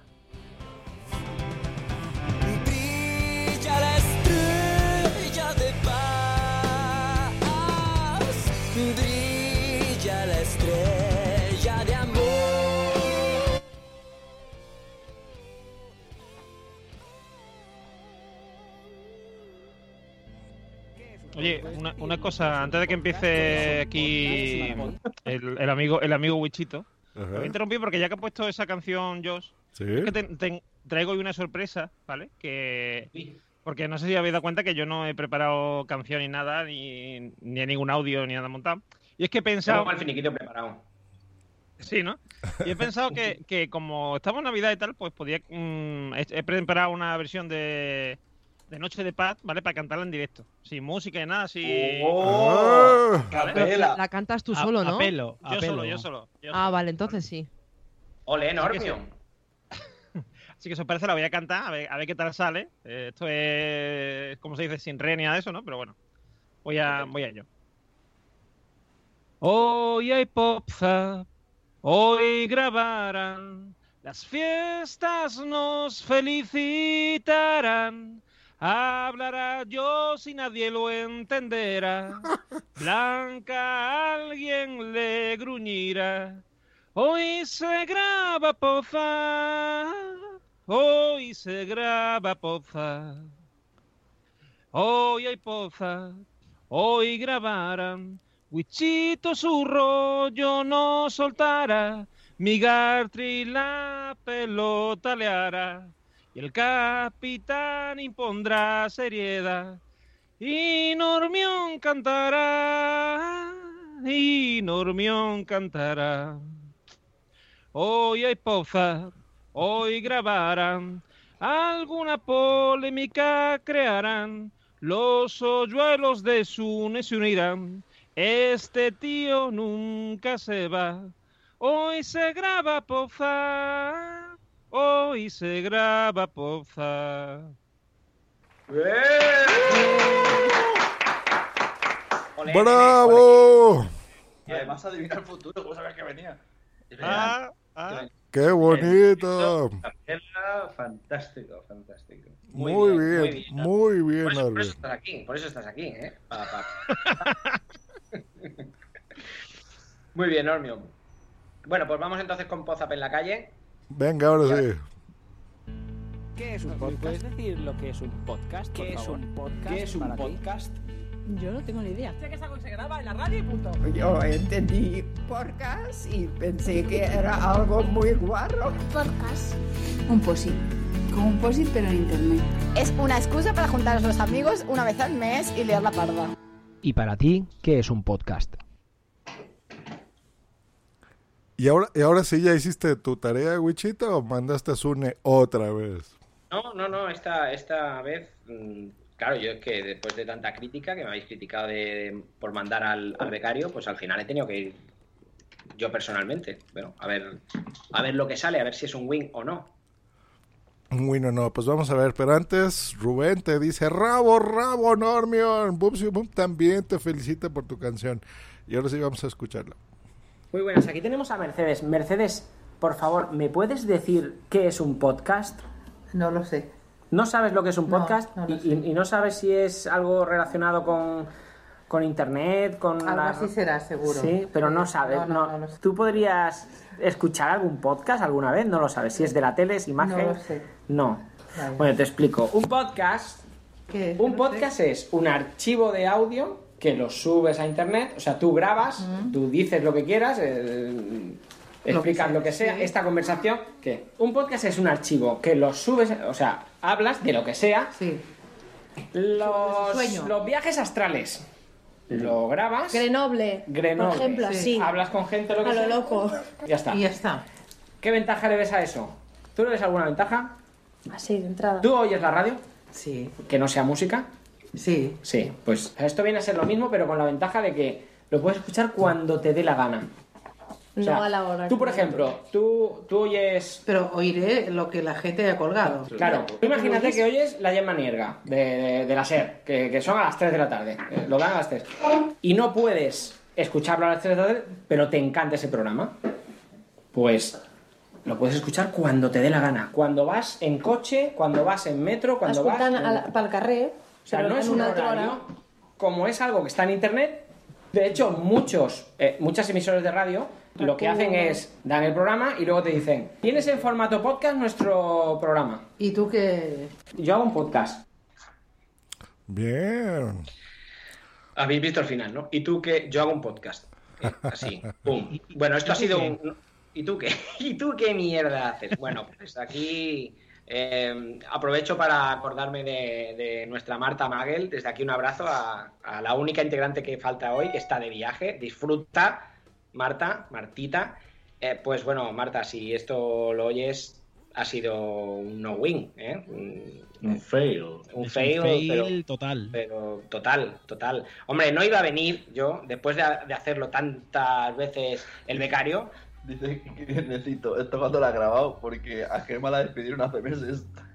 Oye, una, una cosa, antes de que empiece aquí el, el amigo el amigo Wichito, Ajá. lo voy a interrumpir porque ya que ha puesto esa canción Josh, Sí. es que te- te- traigo hoy una sorpresa, ¿vale? Que porque no sé si habéis dado cuenta que yo no he preparado canción ni nada, ni, ni ningún audio, ni nada montado. Y es que he pensado... Tengo el finiquito preparado. Sí, ¿no? Y he pensado que, que como estamos en Navidad y tal, pues podía... mm, he, he preparado una versión de, de Noche de Paz, ¿vale? Para cantarla en directo. Sin música ni nada, sin... ¡Oh! ¿Vale? Pero la, la cantas tú A- solo, ¿no? apelo, Yo solo, yo solo. yo Ah, vale, entonces sí. Ole, Así que Normio. Así que si os parece la voy a cantar, a ver, a ver qué tal sale. Eh, esto es, como se dice, sin re ni nada de eso, ¿no? Pero bueno, voy a, voy a ello. Hoy hay popza, hoy grabarán, las fiestas nos felicitarán. Hablará yo si nadie lo entenderá. Blanca alguien le gruñirá. Hoy se graba poza, hoy se graba poza. Hoy hay poza, hoy grabarán. Wichito su rollo no soltará. Mi Gartri la pelota le hará. Y el capitán impondrá seriedad. Y Normión cantará. Y Normión cantará. Hoy hay poza, hoy grabarán, alguna polémica crearán, los hoyuelos de Sune se unirán, este tío nunca se va, hoy se graba poza, hoy se graba poza. Ole, ¡Bravo! Y además adivina el futuro, ¿cómo sabías que venía? Ah, ah. ¡Qué bonito! Fantástico, fantástico. Muy, Muy bien, bien, muy bien, Por eso, por eso estás aquí, por eso estás aquí, ¿eh? Pa, pa. Muy bien, Normio. Bueno, pues vamos entonces con Pozap en la calle. Venga, ahora sí. ¿Qué es un podcast? ¿Puedes decir lo que es un podcast? ¿Qué es un podcast? ¿Qué es un podcast? Yo no tengo ni idea. Sé que es algo que se graba en la radio y punto. Yo entendí podcast y pensé que era algo muy guarro. Podcast. Un posit. Como un posit pero en internet. Es una excusa para juntar a los amigos una vez al mes y leer la parda. ¿Y para ti, qué es un podcast? ¿Y ahora, ¿Y ahora sí ya hiciste tu tarea, Wichito, o mandaste a Sune otra vez? No, no, no, esta, esta vez, mm, claro, yo es que después de tanta crítica que me habéis criticado de, por mandar al, al becario, pues al final he tenido que ir yo personalmente. Bueno, a ver, a ver lo que sale, a ver si es un win o no. Bueno, no, pues vamos a ver, pero antes Rubén te dice, rabo, rabo, Normion, Bubsy Boom también te felicita por tu canción. Y ahora sí vamos a escucharla. Muy buenas, aquí tenemos a Mercedes. Mercedes, por favor, ¿me puedes decir qué es un podcast? No lo sé. ¿No sabes lo que es un podcast? no y, sé. y- y no sabes si es algo relacionado con, con internet, con... Algo la- así será, seguro. Sí, pero no sabes. No, lo sé. ¿Tú podrías escuchar algún podcast alguna vez? No lo sabes. Si es de la tele, es imagen... No lo sé. No. Vale. Bueno, te explico. Un podcast... ¿Qué es? Un sé. podcast es un archivo de audio que lo subes a internet, o sea, tú grabas, tú dices lo que quieras, eh, explicas lo que sea, esta conversación, que un podcast es un archivo que lo subes, o sea, hablas de lo que sea. Los, Sueño. los viajes astrales. Lo grabas. Grenoble. Grenoble. Por ejemplo, así. Hablas con gente lo que A lo sea. loco. Ya está. Y ya está. ¿Qué ventaja le ves a eso? ¿Tú le ves alguna ventaja? Así, de entrada. ¿Tú oyes la radio? Sí. ¿Que no sea música? Sí. Sí, pues esto viene a ser lo mismo, pero con la ventaja de que lo puedes escuchar cuando te dé la gana. O sea, no a la hora. Tú, por ejemplo, tú, tú oyes... Pero oiré lo que la gente haya colgado. Claro, tú imagínate que oyes la Gemma Nierga de, de, de la SER, que, que son a las 3 de la tarde, eh, lo dan a las 3. Y no puedes escucharlo a las 3 de la tarde, pero te encanta ese programa. Pues lo puedes escuchar cuando te dé la gana. Cuando vas en coche, cuando vas en metro, cuando vas... Escoltant a la, pel carrer. O sea, no es un horario. hora. Como es algo que está en internet, de hecho, muchos, eh, muchas emisoras de radio lo que hacen es dan el programa y luego te dicen, ¿tienes en formato podcast nuestro programa? ¿Y tú qué? Yo hago un podcast. Bien. Habéis visto el final, ¿no? Y tú que yo hago un podcast. Eh, Así, pum. Bueno, esto ¿y ha sido qué? un. ¿Y tú qué? ¿Y tú qué mierda haces? Bueno, pues aquí eh, aprovecho para acordarme de, de nuestra Marta Magel. Desde aquí un abrazo a, a la única integrante que falta hoy, que está de viaje. Disfruta, Marta, Martita. Eh, pues bueno, Marta, si esto lo oyes, ha sido un no-win, ¿eh? Un, Un fail. un Es fail, un fail pero- total. pero total, total. Hombre, no iba a venir yo, después de, de hacerlo tantas veces el becario. Dice que necesito esto cuando lo ha grabado, porque a Gemma la despidieron hace meses.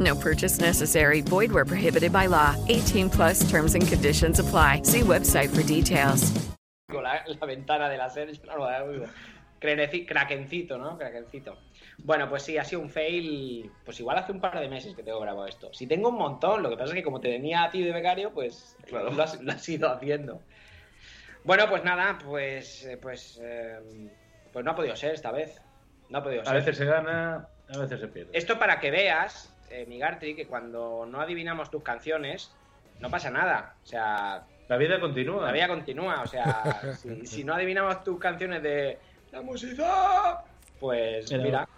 No purchase necessary. Void where prohibited by law. 18 plus terms and conditions apply. See website for details. La, la ventana de la serie, yo no lo Krakencito, ¿no? Krakencito. Bueno, pues sí, ha sido un fail. Pues igual hace un par de meses que tengo grabado esto. Si tengo un montón, lo que pasa es que como te tenía a ti de becario, pues Claro. lo, has, lo has ido haciendo. Bueno, pues nada, pues. eh, Pues, eh, pues no ha podido ser esta vez. No ha podido A ser. veces se gana, a veces se pierde. Esto para que veas, eh, Migartri, que cuando no adivinamos tus canciones, no pasa nada. O sea, La vida continúa. la vida continúa. O sea, si, si no adivinamos tus canciones de la música, pues Pero- mira.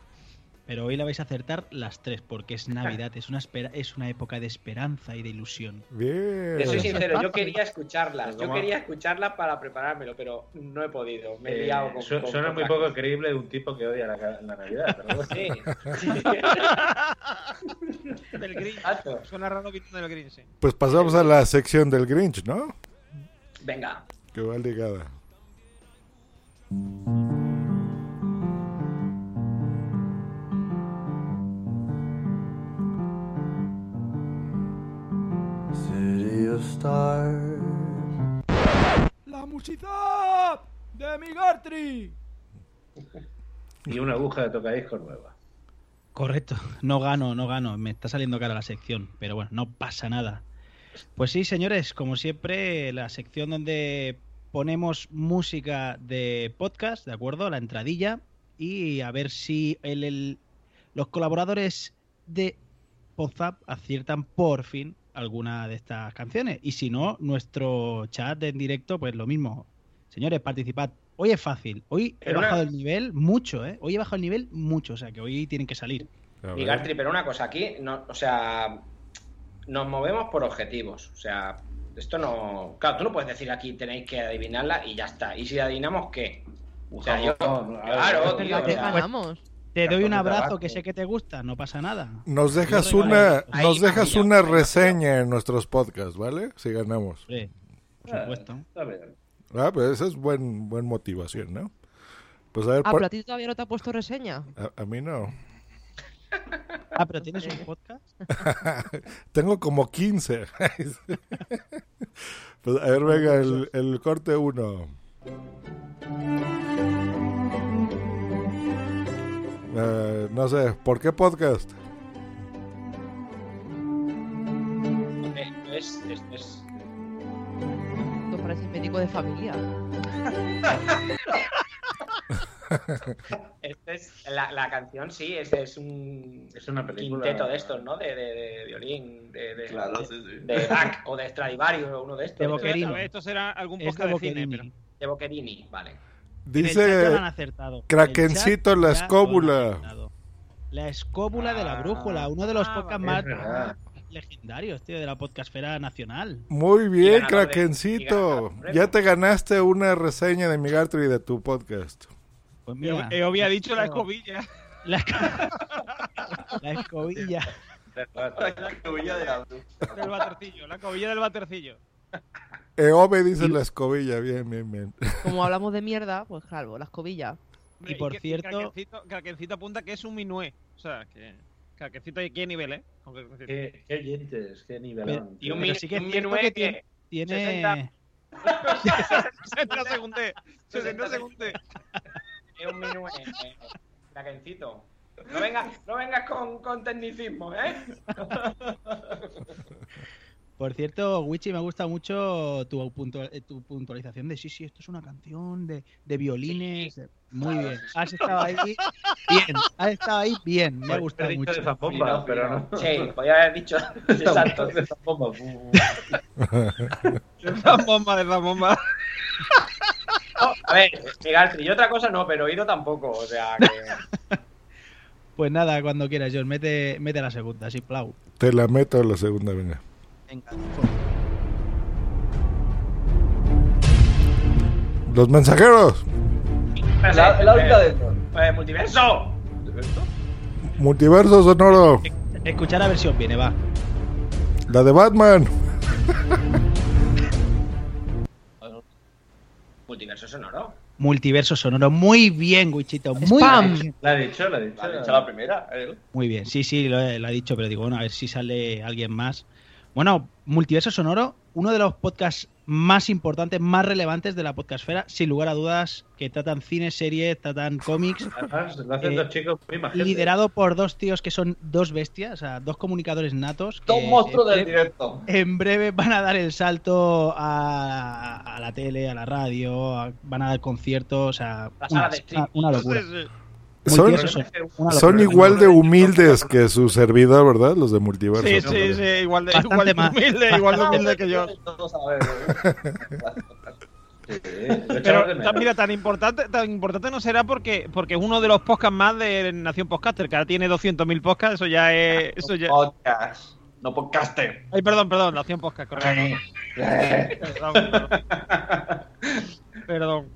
Pero hoy la vais a acertar las tres, porque es Navidad, es una, espera, es una época de esperanza y de ilusión. Bien. Te soy sincero, yo quería escucharlas. Yo quería escucharlas para preparármelo, pero no he podido. Me he Eh, liado con. su- con- suena con muy poco creíble de un tipo que odia la, Navidad. Pero bueno. Sí. Del Grinch. Exacto. Suena raro del Grinch, sí. Pues pasamos a la sección del Grinch, ¿no? Venga. Que va ligada. City of Stars. ¡La música de Migartri! Y una aguja de tocadiscos nueva. Correcto, no gano, no gano, me está saliendo cara la sección, pero bueno, no pasa nada. Pues sí, señores, como siempre, la sección donde ponemos música de podcast, ¿de acuerdo? La entradilla, y a ver si el, el- los colaboradores de WhatsApp aciertan por fin alguna de estas canciones. Y si no, nuestro chat en directo, pues lo mismo. Señores, participad. Hoy es fácil. Hoy he Pero una- bajado el nivel mucho, ¿eh? Hoy he bajado el nivel mucho, o sea que hoy tienen que salir. A ver. Migartri, pero una cosa, aquí, no, o sea, nos movemos por objetivos. O sea, esto no. Claro, tú no puedes decir aquí tenéis que adivinarla y ya está. ¿Y si adivinamos qué? O sea, yo. Claro, pues, tío. o ¿Qué sea, ganamos? Te doy un abrazo tabaco. que sé que te gusta, no pasa nada. Nos dejas una. Ahí nos dejas una ahí reseña en nuestros podcasts, ¿vale? Si ganamos. Hombre, por Ah, supuesto. está bien. Ah, pues esa es buen, buen motivación, ¿no? Pues a ver, Ah, por- pero a ti todavía no te ha puesto reseña. a, a mí no. Ah, pero tienes un podcast. Tengo como 15. pues a ver, venga, el, el corte 1. Eh, no sé, ¿por qué podcast? eh, es, es, es- Esto parece médico de familia. Este es la, la canción, sí, es, es un Es una película. quinteto de estos, ¿no? De, de, de violín, de, de, Claro, de, sí, sí. de Bach o de Stradivarius o uno de estos. De ver, Esto será algún Es de podcast de cine, pero. De Boccherini, vale. El Dice lo han acertado. Krakencito En el la escóbula. La escóbula de la brújula, uno de los Ah, podcasts vale. más, verdad. legendarios, tío, de la podcastfera nacional. Muy bien, y Krakencito. Ya te ganaste una reseña de Migartry de tu podcast. Pues Yo, yo había dicho la escobilla. La, la escobilla. La escobilla de la Del batercillo, la escobilla del batercillo. Eove dice la escobilla, bien, bien, bien. Como hablamos de mierda, pues claro, la escobilla. Y por que- cierto- Craquencito, Craquencito apunta que es un minué. O sea, que. Craquencito, ¿y qué nivel, eh? Qué, qué oyentes, qué nivelón. Y un, sí que minué que que tiene- 60 60 segundos. 60 segundos. Es un minué. eh, Crakencito. No vengas, no vengas con, con tecnicismo, ¿eh? Por cierto, Wichi, me gusta mucho tu, eh, tu puntualización de sí, sí, esto es una canción de, de violines. Muy bien. Has estado ahí bien. Has estado ahí bien. Me ha Podría gustado haber dicho mucho. de Zambomba, pero no. Sí, podía haber dicho. Exacto. De Zambomba. La bomba de la bomba. No, a ver, Migartri, y otra cosa no, pero oído tampoco. O sea, que. Pues nada, cuando quieras, John, mete, mete la segunda, así, plau. Te la meto a la segunda, venga. Venga, Los mensajeros. La, la única dentro. Eh, multiverso. Multiverso sonoro. Escuchar a ver si os viene, va. La de Batman. Multiverso sonoro. Multiverso sonoro. Muy bien, Wichito. Muy Spam. bien. La ha dicho, la ha dicho. La ha dicho la primera. él. Muy bien, sí, sí, lo he, lo ha dicho, pero digo, bueno, a ver si sale alguien más. Bueno, Multiverso Sonoro, uno de los podcasts más importantes, más relevantes de la podcastfera, sin lugar a dudas, que tratan cine, series, tratan cómics, Además, lo hacen Eh, dos chicos muy liderado por dos tíos que son dos bestias, o sea, dos comunicadores natos. Dos monstruos en del breve- directo. En breve van a dar el salto a, a la tele, a la radio, a- van a dar conciertos, o sea, La una, locura. Son igual de humildes que su servidor, ¿verdad? Los de Multiverso. Sí, sí, sí, igual de, igual de más. humilde, igual de humilde que yo. Pero mira, tan importante, tan importante no será porque, porque es uno de los podcasts más de Nación Podcaster, que ahora tiene 200.000 podcasts, eso ya es... Eso ya... Podcast. No podcaster. Ay, perdón, perdón, Nación Podcast, correcto. Perdón, perdón. Perdón.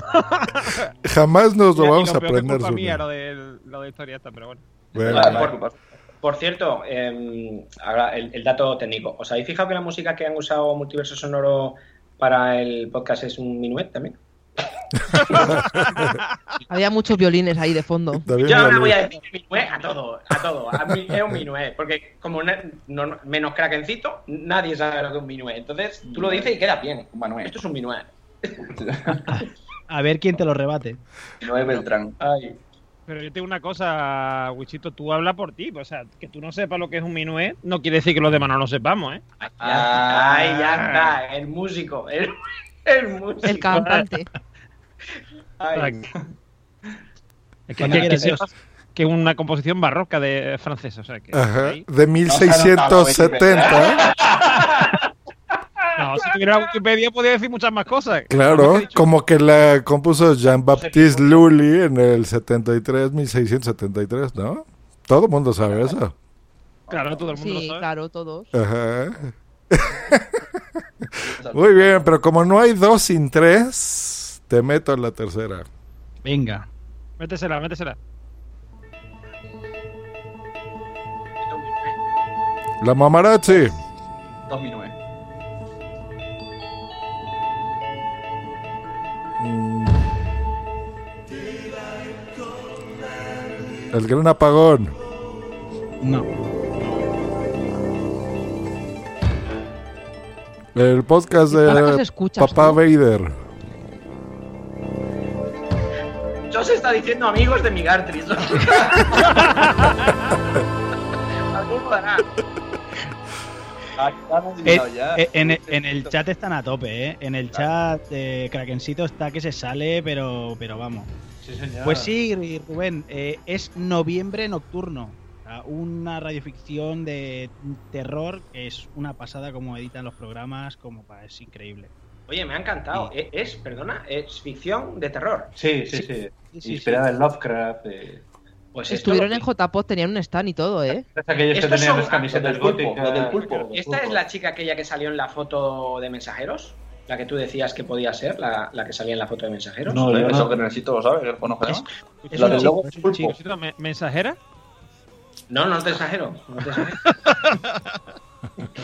Jamás nos lo y vamos a es aprender. culpa mía lo de, lo de historia esta, pero bueno. Bueno, Ah, por, por cierto, eh, ahora el, el dato técnico. ¿Os habéis fijado que la música que han usado Multiverso Sonoro para el podcast es un minuet también? Había muchos violines ahí de fondo. también Yo me ahora voy a decir minuet a todo, a todo. A mí es un minuet, porque como no- menos craquencito, nadie sabe lo que es un minuet. Entonces tú lo dices y queda bien. Manuel. Esto es un minuet. A ver quién te lo rebate. No es Beltrán. Ay. Pero yo tengo una cosa, Wichito, tú habla por ti. O sea, que tú no sepas lo que es un minuet no quiere decir que los demás no lo sepamos, ¿eh? Ay, ya está, el músico, el, el músico. El cantante. Ay. Es que, que, que quieras, sepas que es una composición barroca de francesa. O sea, que Ajá, de 1670. No, No, si tuviera Wikipedia podía decir muchas más cosas. Claro, como que la compuso Jean-Baptiste Lully en el 73, 1673, ¿no? Todo el mundo sabe eso. Claro, todo el mundo sí, sabe. claro, todos. Ajá. Muy bien, pero como no hay dos sin tres, te meto en la tercera. Venga, métesela, métesela. La mamarazzi. 2009. El gran apagón. No. El podcast ¿Para qué se de Papá tú? Vader. Yo se está diciendo amigos de Migartris. Alguno Eh, eh, en, en el chat están a tope, ¿eh? En el chat eh, Krakencito está que se sale, pero, pero vamos. Sí, señor. Pues sí, Rubén, eh, es Noviembre Nocturno. Una radioficción de terror que es una pasada como editan los programas, como pa- es increíble. Oye, me ha encantado. Es, perdona, es ficción de terror. Sí, sí, sí. Sí, sí, Inspirada sí. en Lovecraft. eh. Pues esto- Estuvieron en JPOT, tenían un stand y todo, ¿eh? Es aquellos que tenían son- las camisetas del pulpo, góticas. del pulpo. ¿Esta es la chica aquella que salió en la foto de mensajeros? La que tú decías que podía ser, la, la que salía en la foto de mensajeros. No, yo Eso no. que necesito lo sabe, que lo conoce, ¿no? Es La un del logo es pulpo. ¿Mensajera? No, no te exagero. No te exagero.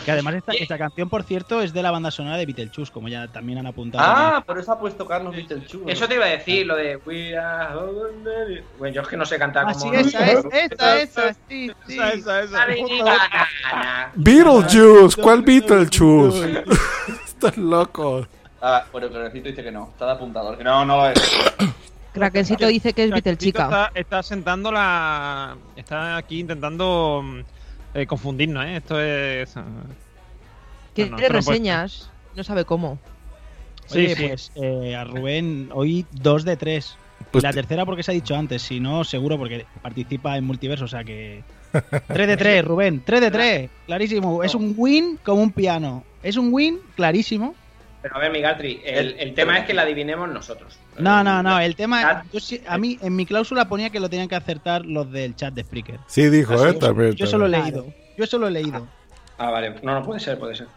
Que además esta, esta canción, por cierto, es de la banda sonora de Beetlejuice, como ya también han apuntado. Ah, por eso ha puesto Carlos Vitelchu. Eso te iba a decir, lo de We are ordinary. Bueno, yo es que no sé cantar Ah, como. sí, esa es, Esa, esa, sí, sí. Esa, esa, esa. Beetlejuice, ¿cuál Beetlejuice? Estás loco. Ah, pero que necesito dice que no. Está de apuntador. Que no, no lo es. Krakencito dice que es Beetlechica. Está, está sentando la. Está aquí intentando mm, eh, confundirnos, ¿eh? Esto es. eh, Quiere no, no reseñas, no sabe cómo. Oye, Sí, sí. pues eh, a Rubén hoy dos de tres. Pues la te- tercera porque se ha dicho antes, si no, seguro porque participa en multiverso, o sea que... 3 de 3, Rubén, 3 de 3, clarísimo. Es un win como un piano. Es un win clarísimo. Pero a ver, Migatri, el, el tema es que la adivinemos nosotros. No, no, no, el tema... Yo, a mí, en mi cláusula ponía que lo tenían que acertar los del chat de Spreaker. Sí, dijo, ¿eh? También. Yo solo he leído. Yo solo he leído. Ah, vale. No, no puede ser, puede ser.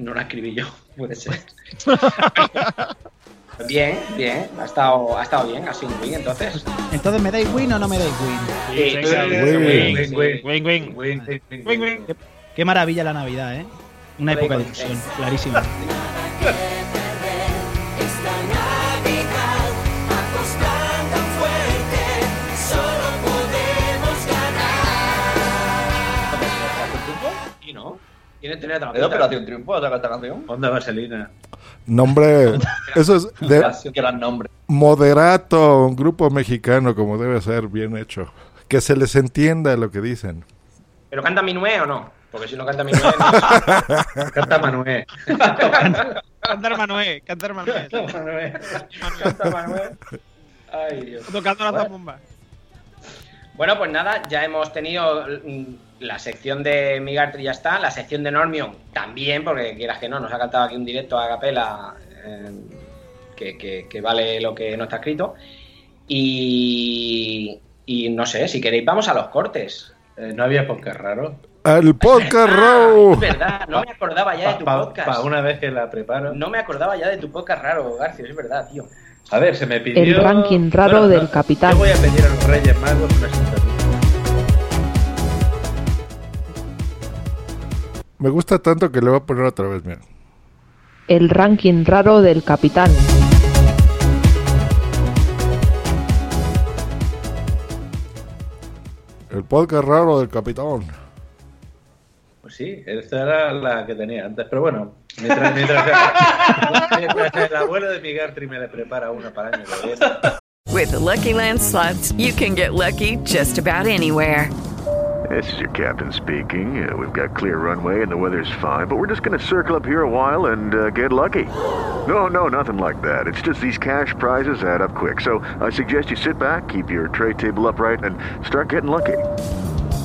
No la escribí yo, puede ser. bien, bien. Ha estado, ha estado bien, ha sido un win entonces. Entonces, ¿me dais win o no me dais win? Sí, win, sí, win, win. Win, win, win, win. Qué maravilla la Navidad, ¿eh? Una época de ilusión, clarísimo. Y no. Tiene tener otra ¿Es de Operación Triunfo saca esta canción? Onda Vaselina. Nombre. Eso es de Qué gran nombre. Moderato, un grupo mexicano, como debe ser, bien hecho. Que se les entienda lo que dicen. ¿Pero canta Minué o no? Porque si no canta Minué. no- Canta Manuel. Cantar Manuel, cantar Manuel. canta Manuel. Ay, Dios. Tocando la zambomba. Bueno, pues nada, ya hemos tenido mm, la sección de Migartri ya está, la sección de Normion también, porque quieras que no, nos ha cantado aquí un directo a capela eh, que, que- que vale lo que no está escrito. Y, y no sé, si queréis vamos a los cortes. Eh, no había podcast raro. ¡Al podcast Ah, Raw! es verdad, no me acordaba ya de tu Para podcast. una vez que la preparo. No me acordaba ya de tu podcast raro, García, es verdad, tío. A ver, se me pidió. El ranking raro del capitán. Yo voy a pedir a los Reyes Magos. Me gusta tanto que le voy a poner otra vez, mira. El ranking raro del capitán. El podcast raro del capitán. Pues sí, esta era la que tenía antes. Pero bueno, mientras, mientras, mientras el abuelo de mi Gartry me le prepara una para año que viene. With the Lucky Land slots, you can get lucky just about anywhere. This is your captain speaking. Uh, we've got clear runway and the weather's fine, but we're just going to circle up here a while and uh, get lucky. No, no, nothing like that. It's just these cash prizes add up quick. So I suggest you sit back, keep your tray table upright, and start getting lucky.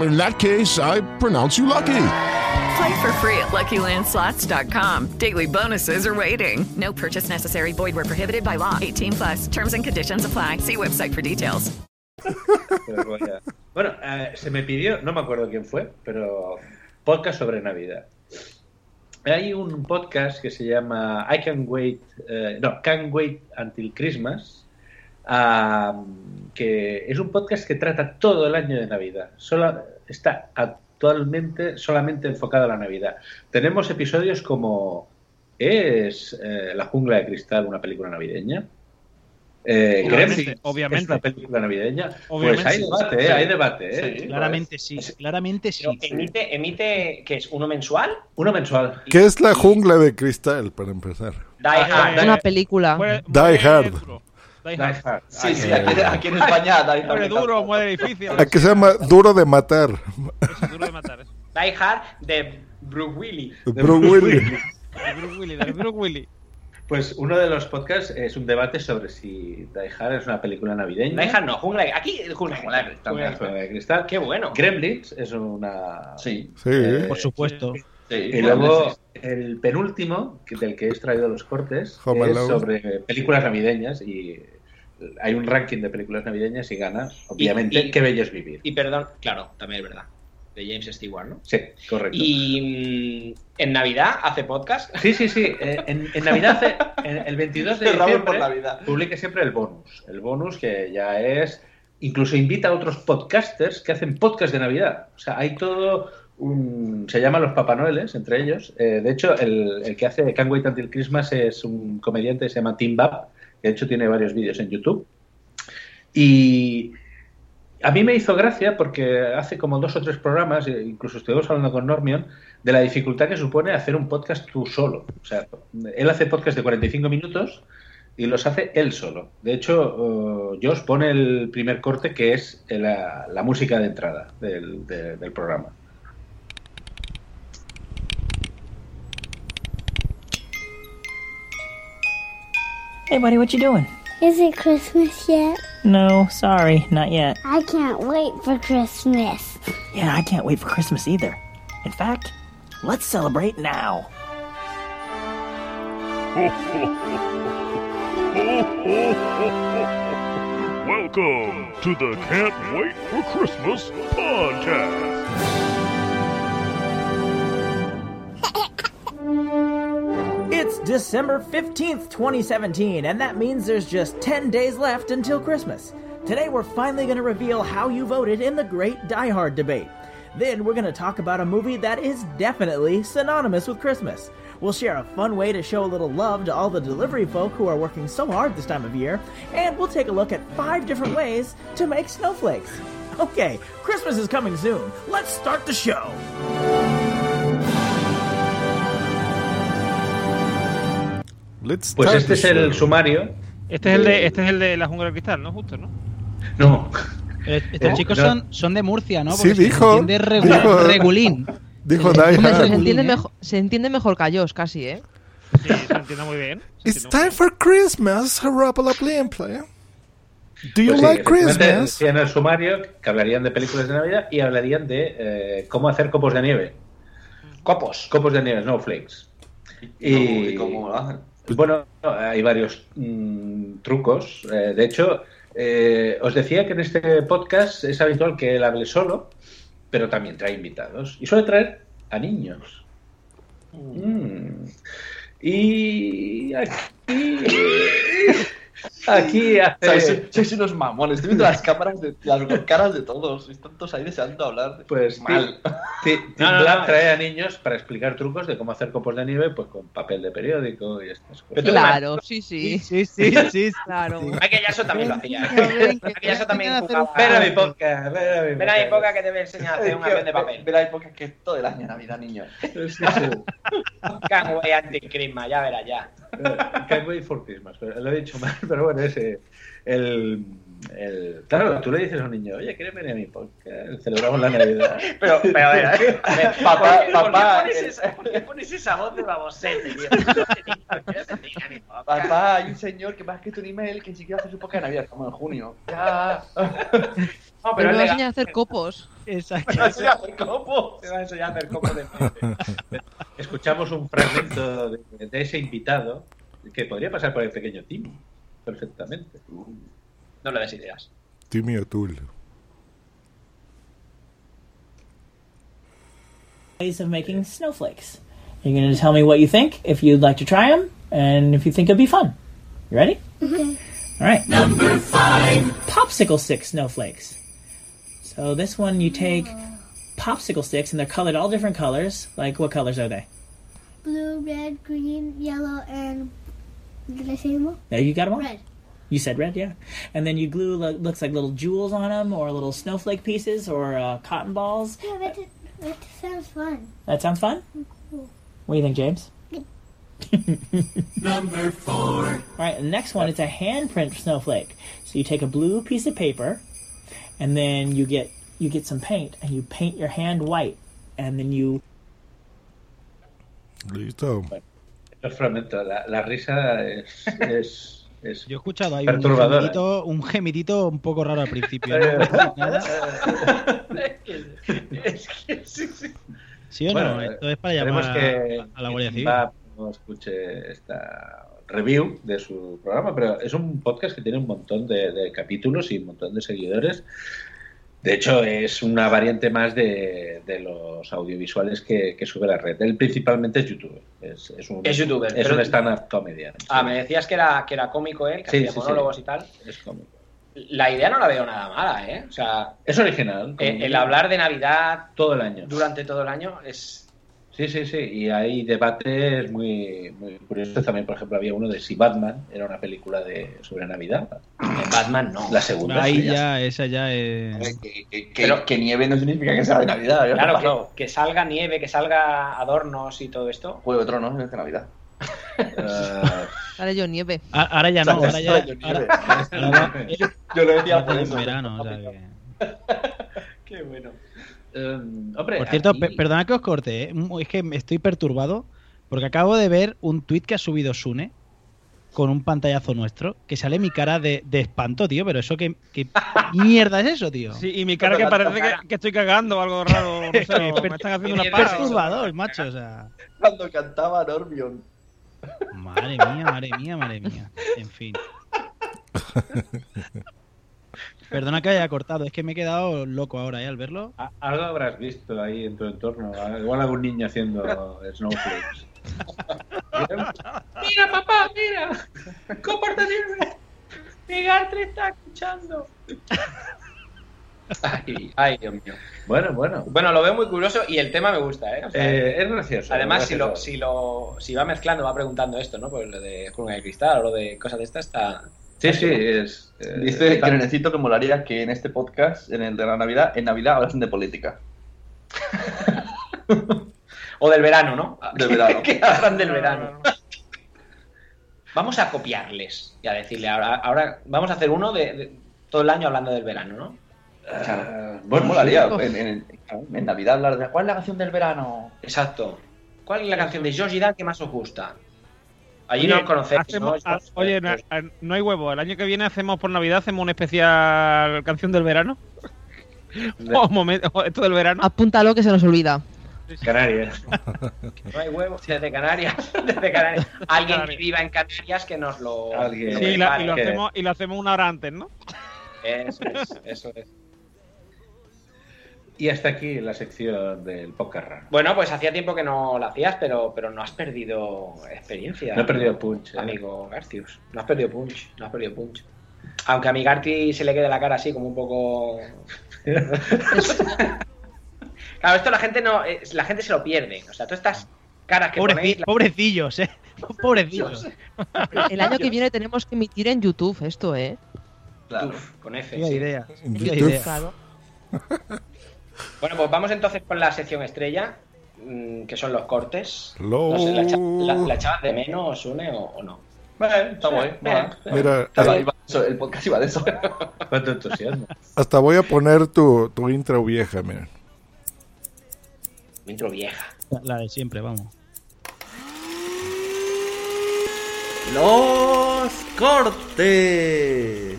In that case, I pronounce you lucky. Play for free at LuckyLandSlots.com. Daily bonuses are waiting. No purchase necessary. Void were prohibited by law. 18 plus. Terms and conditions apply. See website for details. Pero voy a- Bueno, eh, se me pidió, no me acuerdo quién fue, pero podcast sobre Navidad. Hay un podcast que se llama I Can Wait, eh, no, Can't Wait Until Christmas, ah, que es un podcast que trata todo el año de Navidad. Solo está actualmente solamente enfocado a la Navidad. Tenemos episodios como ¿Es eh, La jungla de cristal una película navideña? Eh, Obviamente, Gremlins obviamente. es una película navideña. Obviamente, pues hay debate, sí. ¿eh? hay debate. ¿eh? Sí, Claramente sí, claramente sí. Pero emite, emite, ¿qué es? ¿Uno mensual? Uno mensual. ¿Qué es la jungla de cristal, para empezar? Die Hard. Una película. Die Hard. Die Die Hard. Hard. Sí, sí, Ah, aquí, aquí en España. Die Hard Muere duro, muere difícil. Aquí se llama Duro de Matar. Eso, duro de matar. Eso. Die Hard de Bruce Willis. Bruce Willis. De Bruce Willis, de Bruce Willis. Pues uno de los podcasts es un debate sobre si Die Hard es una película navideña. Die Hard no, Jungla de... Aquí Jungla de Jungla de Cristal. Jungla de Jungla de Cristal. Qué bueno. Gremlins es una... Sí. Sí. Eh, Por supuesto. Sí, Y luego el penúltimo, del que he extraído los cortes, Home es Alone. sobre películas navideñas y hay un ranking de películas navideñas y gana, obviamente, y- Qué bello es vivir. Y perdón, claro, también es verdad. De James Stewart, ¿no? Sí, correcto. Y mm, en Navidad hace podcast. Sí, sí, sí. eh, En, en Navidad, hace- en- el 22 de diciembre, por Navidad. publica siempre el bonus. El bonus que ya es... Incluso invita a otros podcasters que hacen podcast de Navidad. O sea, hay todo un... Se llaman los Papá Noeles, entre ellos. Eh, de hecho, el, el que hace Can't Wait Until Christmas es un comediante se llama Tim Bab, de hecho tiene varios vídeos en YouTube. Y a mí me hizo gracia porque hace como dos o tres programas, e incluso estuvimos hablando con Normion, de la dificultad que supone hacer un podcast tú solo. O sea, él hace podcast de 45 minutos y los hace él solo. De hecho, eh, Josh pone el primer corte que es la, música de entrada del, de- del programa. Hey, buddy, what you doing? Is it Christmas yet? No, sorry, not yet. I can't wait for Christmas. Yeah, I can't wait for Christmas either. In fact, let's celebrate now. Welcome to the Can't Wait for Christmas podcast. It's December 15th, 2017, and that means there's just 10 days left until Christmas. Today, we're finally going to reveal how you voted in the Great Die Hard debate. Then, we're going to talk about a movie that is definitely synonymous with Christmas. We'll share a fun way to show a little love to all the delivery folk who are working so hard this time of year, and we'll take a look at five different ways to make snowflakes. Okay, Christmas is coming soon. Let's start the show. Let's Pues este es el show. sumario. Este es el de, este es el de la jungla de cristal, ¿no? Justo, ¿no? No. Eh, Estos Eh, chicos no. son, son de Murcia, ¿no? Sí, Porque se dijo, entiende regu- dijo- regulín. Dijo Hombre, se, entiende ¿eh? mejor, se entiende mejor que a Josh, casi, ¿eh? Sí, se entiende muy bien. Se It's time for Christmas, Harapala Plim Play. Do you Pues sí, like Christmas? en el sumario que hablarían de películas de Navidad y hablarían de eh, cómo hacer copos de nieve. Copos. Copos de nieve, snowflakes. ¿Y cómo- y cómo lo hacen? Pues bueno, hay varios mm, trucos. Eh, de hecho, eh, os decía que en este podcast es habitual que él hable solo, pero también trae invitados. Y suele traer a niños. Mm. Y aquí, aquí hace... Sois, sois unos mamones. Estoy viendo las cámaras, de, las caras de todos. Están todos ahí deseando hablar. Pues mal. Tim No, no, Black no. trae a niños para explicar trucos de cómo hacer copos de nieve pues con papel de periódico y estas cosas. Claro, sí, sí. Sí, sí, sí. Claro. Jackson también lo hacía. Ven, Jackson también jugaba. Ven a mi podcast, ven a mi Ven a mi podcast. época que te voy a enseñar a hacer un avión de papel. Ve la época que es todo el año Navidad, niño. Sí, sí. Christmas, ya verás ya. Can't wait for Christmas, lo he dicho mal, pero bueno, ese. El, el, claro, tú le dices a un niño, oye, ¿quieres venir a mi podcast? Celebramos la Navidad. Pero, pero, a ver, a ver, a ver, Papá, ¿por qué- por qué papá, pones el- esa- ¿Por qué pones esa voz de babosete. Papá, hay un señor que me ha escrito un email que si quiere hacer su podcast de Navidad, como en junio. Ya. No, Pero pero me va a enseñar a hacer copos. Exacto. Te va a enseñar a hacer copos. Te va a enseñar a hacer copos de Escuchamos un fragmento de, de ese invitado que podría pasar por el pequeño Tim, perfectamente. No le des ideas. Timmy O'Toole. ways of making snowflakes. You're going to tell me what you think, if you'd like to try them, and if you think it'd be fun. You ready? Mm-hmm. All right. Number five popsicle stick snowflakes. So this one you take popsicle sticks, and they're colored all different colors. Like, what colors are they? Blue, red, green, yellow, and did I say them all? There, you got them all? Red. You said red, yeah. And then you glue, lo- looks like little jewels on them, or little snowflake pieces, or uh, cotton balls. Yeah, that, that sounds fun. That sounds fun? Cool. What do you think, James? Number four. All right, the next one is a handprint snowflake. So you take a blue piece of paper, and then you get you get some paint, and you paint your hand white, and then you Listo. Es fragmento. La, la risa es, es, es Yo he escuchado ahí un gemidito, un gemidito un poco raro al principio. ¿no? Es que sí, sí. ¿Sí o Bueno, no? Esto es para llamar que, a, la Guardia Civil. No escuche esta review de su programa, pero es un podcast que tiene un montón de, de capítulos y un montón de seguidores. De hecho, es una variante más de, de los audiovisuales que, que sube la red. Él principalmente es youtuber. Es, es un, Es youtuber, Es pero- un stand-up comedian. Ah, me decías que era, que era cómico él, que Sí, hacía sí, monólogos y tal. Es cómico. La idea no la veo nada mala, ¿eh? O sea, Es original. eh, el hablar de Navidad todo el año. durante todo el año es... Sí, sí, sí. Y hay debates muy, muy curiosos. También, por ejemplo, había uno de si Batman era una película de sobre Navidad. Batman no. La segunda. Ahí ya, esa ya es... Que, que nieve no significa que sea de Navidad. ¿qué ha Claro, pasado? que, que salga nieve, que salga adornos y todo esto. Juego de Tronos es de Navidad. Sale yo nieve. A- Ahora ya no, ahora ya... Ahora- ahora Yo lo decía ahora por en eso. verano, o sea que- Qué bueno. hombre, Por cierto, aquí- pe- perdona que os corte, ¿eh? Es que estoy perturbado porque acabo de ver un tuit que ha subido Sune con un pantallazo nuestro que sale mi cara de, de espanto, tío, pero eso que, que mierda es eso, tío. Sí, y mi cara que parece que, que estoy cagando o algo raro. No sé, me están haciendo una es paja. perturbador, macho, o sea. Cuando cantaba Normion. Madre mía, madre mía, madre mía. En fin. Perdona que haya cortado, es que me he quedado loco ahora, ¿eh? Al verlo. Algo habrás visto ahí en tu entorno. Igual algún niño haciendo snowflakes. Mira, papá, mira. Compórtate. Migarte está escuchando. Ay, ay, Dios mío. Bueno, bueno. Bueno, lo veo muy curioso y el tema me gusta, ¿eh? O sea, Eh, es gracioso. Además, es si lo, si lo si va mezclando, va preguntando esto, ¿no? Pues lo de Cruz de Cristal o lo de cosas de estas está. Sí, sí, es. eh, Dice que necesito que molaría que en este podcast, en el de la Navidad, en Navidad hablasen de política. O del verano, ¿no? Del verano. que hablan del verano. Vamos a copiarles y a decirle ahora, ahora vamos a hacer uno de, de todo el año hablando del verano, ¿no? Claro. Bueno, molaría en, en- en Navidad hablar de cuál es la canción del verano. Exacto. ¿Cuál es la canción de George Dan que más os gusta? Allí Oye, no os conocéis, hacemos- ¿no? a- oye, no, a- no hay huevo. El año que viene hacemos por Navidad, hacemos una especial canción del verano. o momento, o esto del verano. Apúntalo que se nos olvida. Canarias. No hay huevos desde Canarias. Desde Canarias. Alguien que viva en Canarias que nos lo. Alguien. lo Sí, y, la- y prepare. lo hacemos, y lo hacemos una hora antes, ¿no? Eso es, eso es. Y hasta aquí la sección del podcast raro. Bueno, pues hacía tiempo que no lo hacías, pero, pero no has perdido experiencia. No he perdido punch, eh. Amigo Garcius. No has perdido punch, no has perdido punch. Aunque a mi Garti se le quede la cara así como un poco. claro, esto la gente no. eh, La gente se lo pierde. O sea, todas estas caras que Pobreci- ponéis. la- Pobrecillos, eh. Pobrecillos. El año que viene tenemos que emitir en YouTube esto, ¿eh? Uf, con F. Sí. idea. En Vaya YouTube. idea. Claro. Bueno, pues vamos entonces con la sección estrella, mm, que son los cortes. No sé, ¿la, echa- la- la echabas de menos, Sune, o, o no? Bueno, está mola. Mira, eso, el podcast iba de eso. Cuánto entusiasmo. hasta voy a poner tu, tu intro vieja, miren. Intro vieja. La- La de siempre, vamos. Los cortes.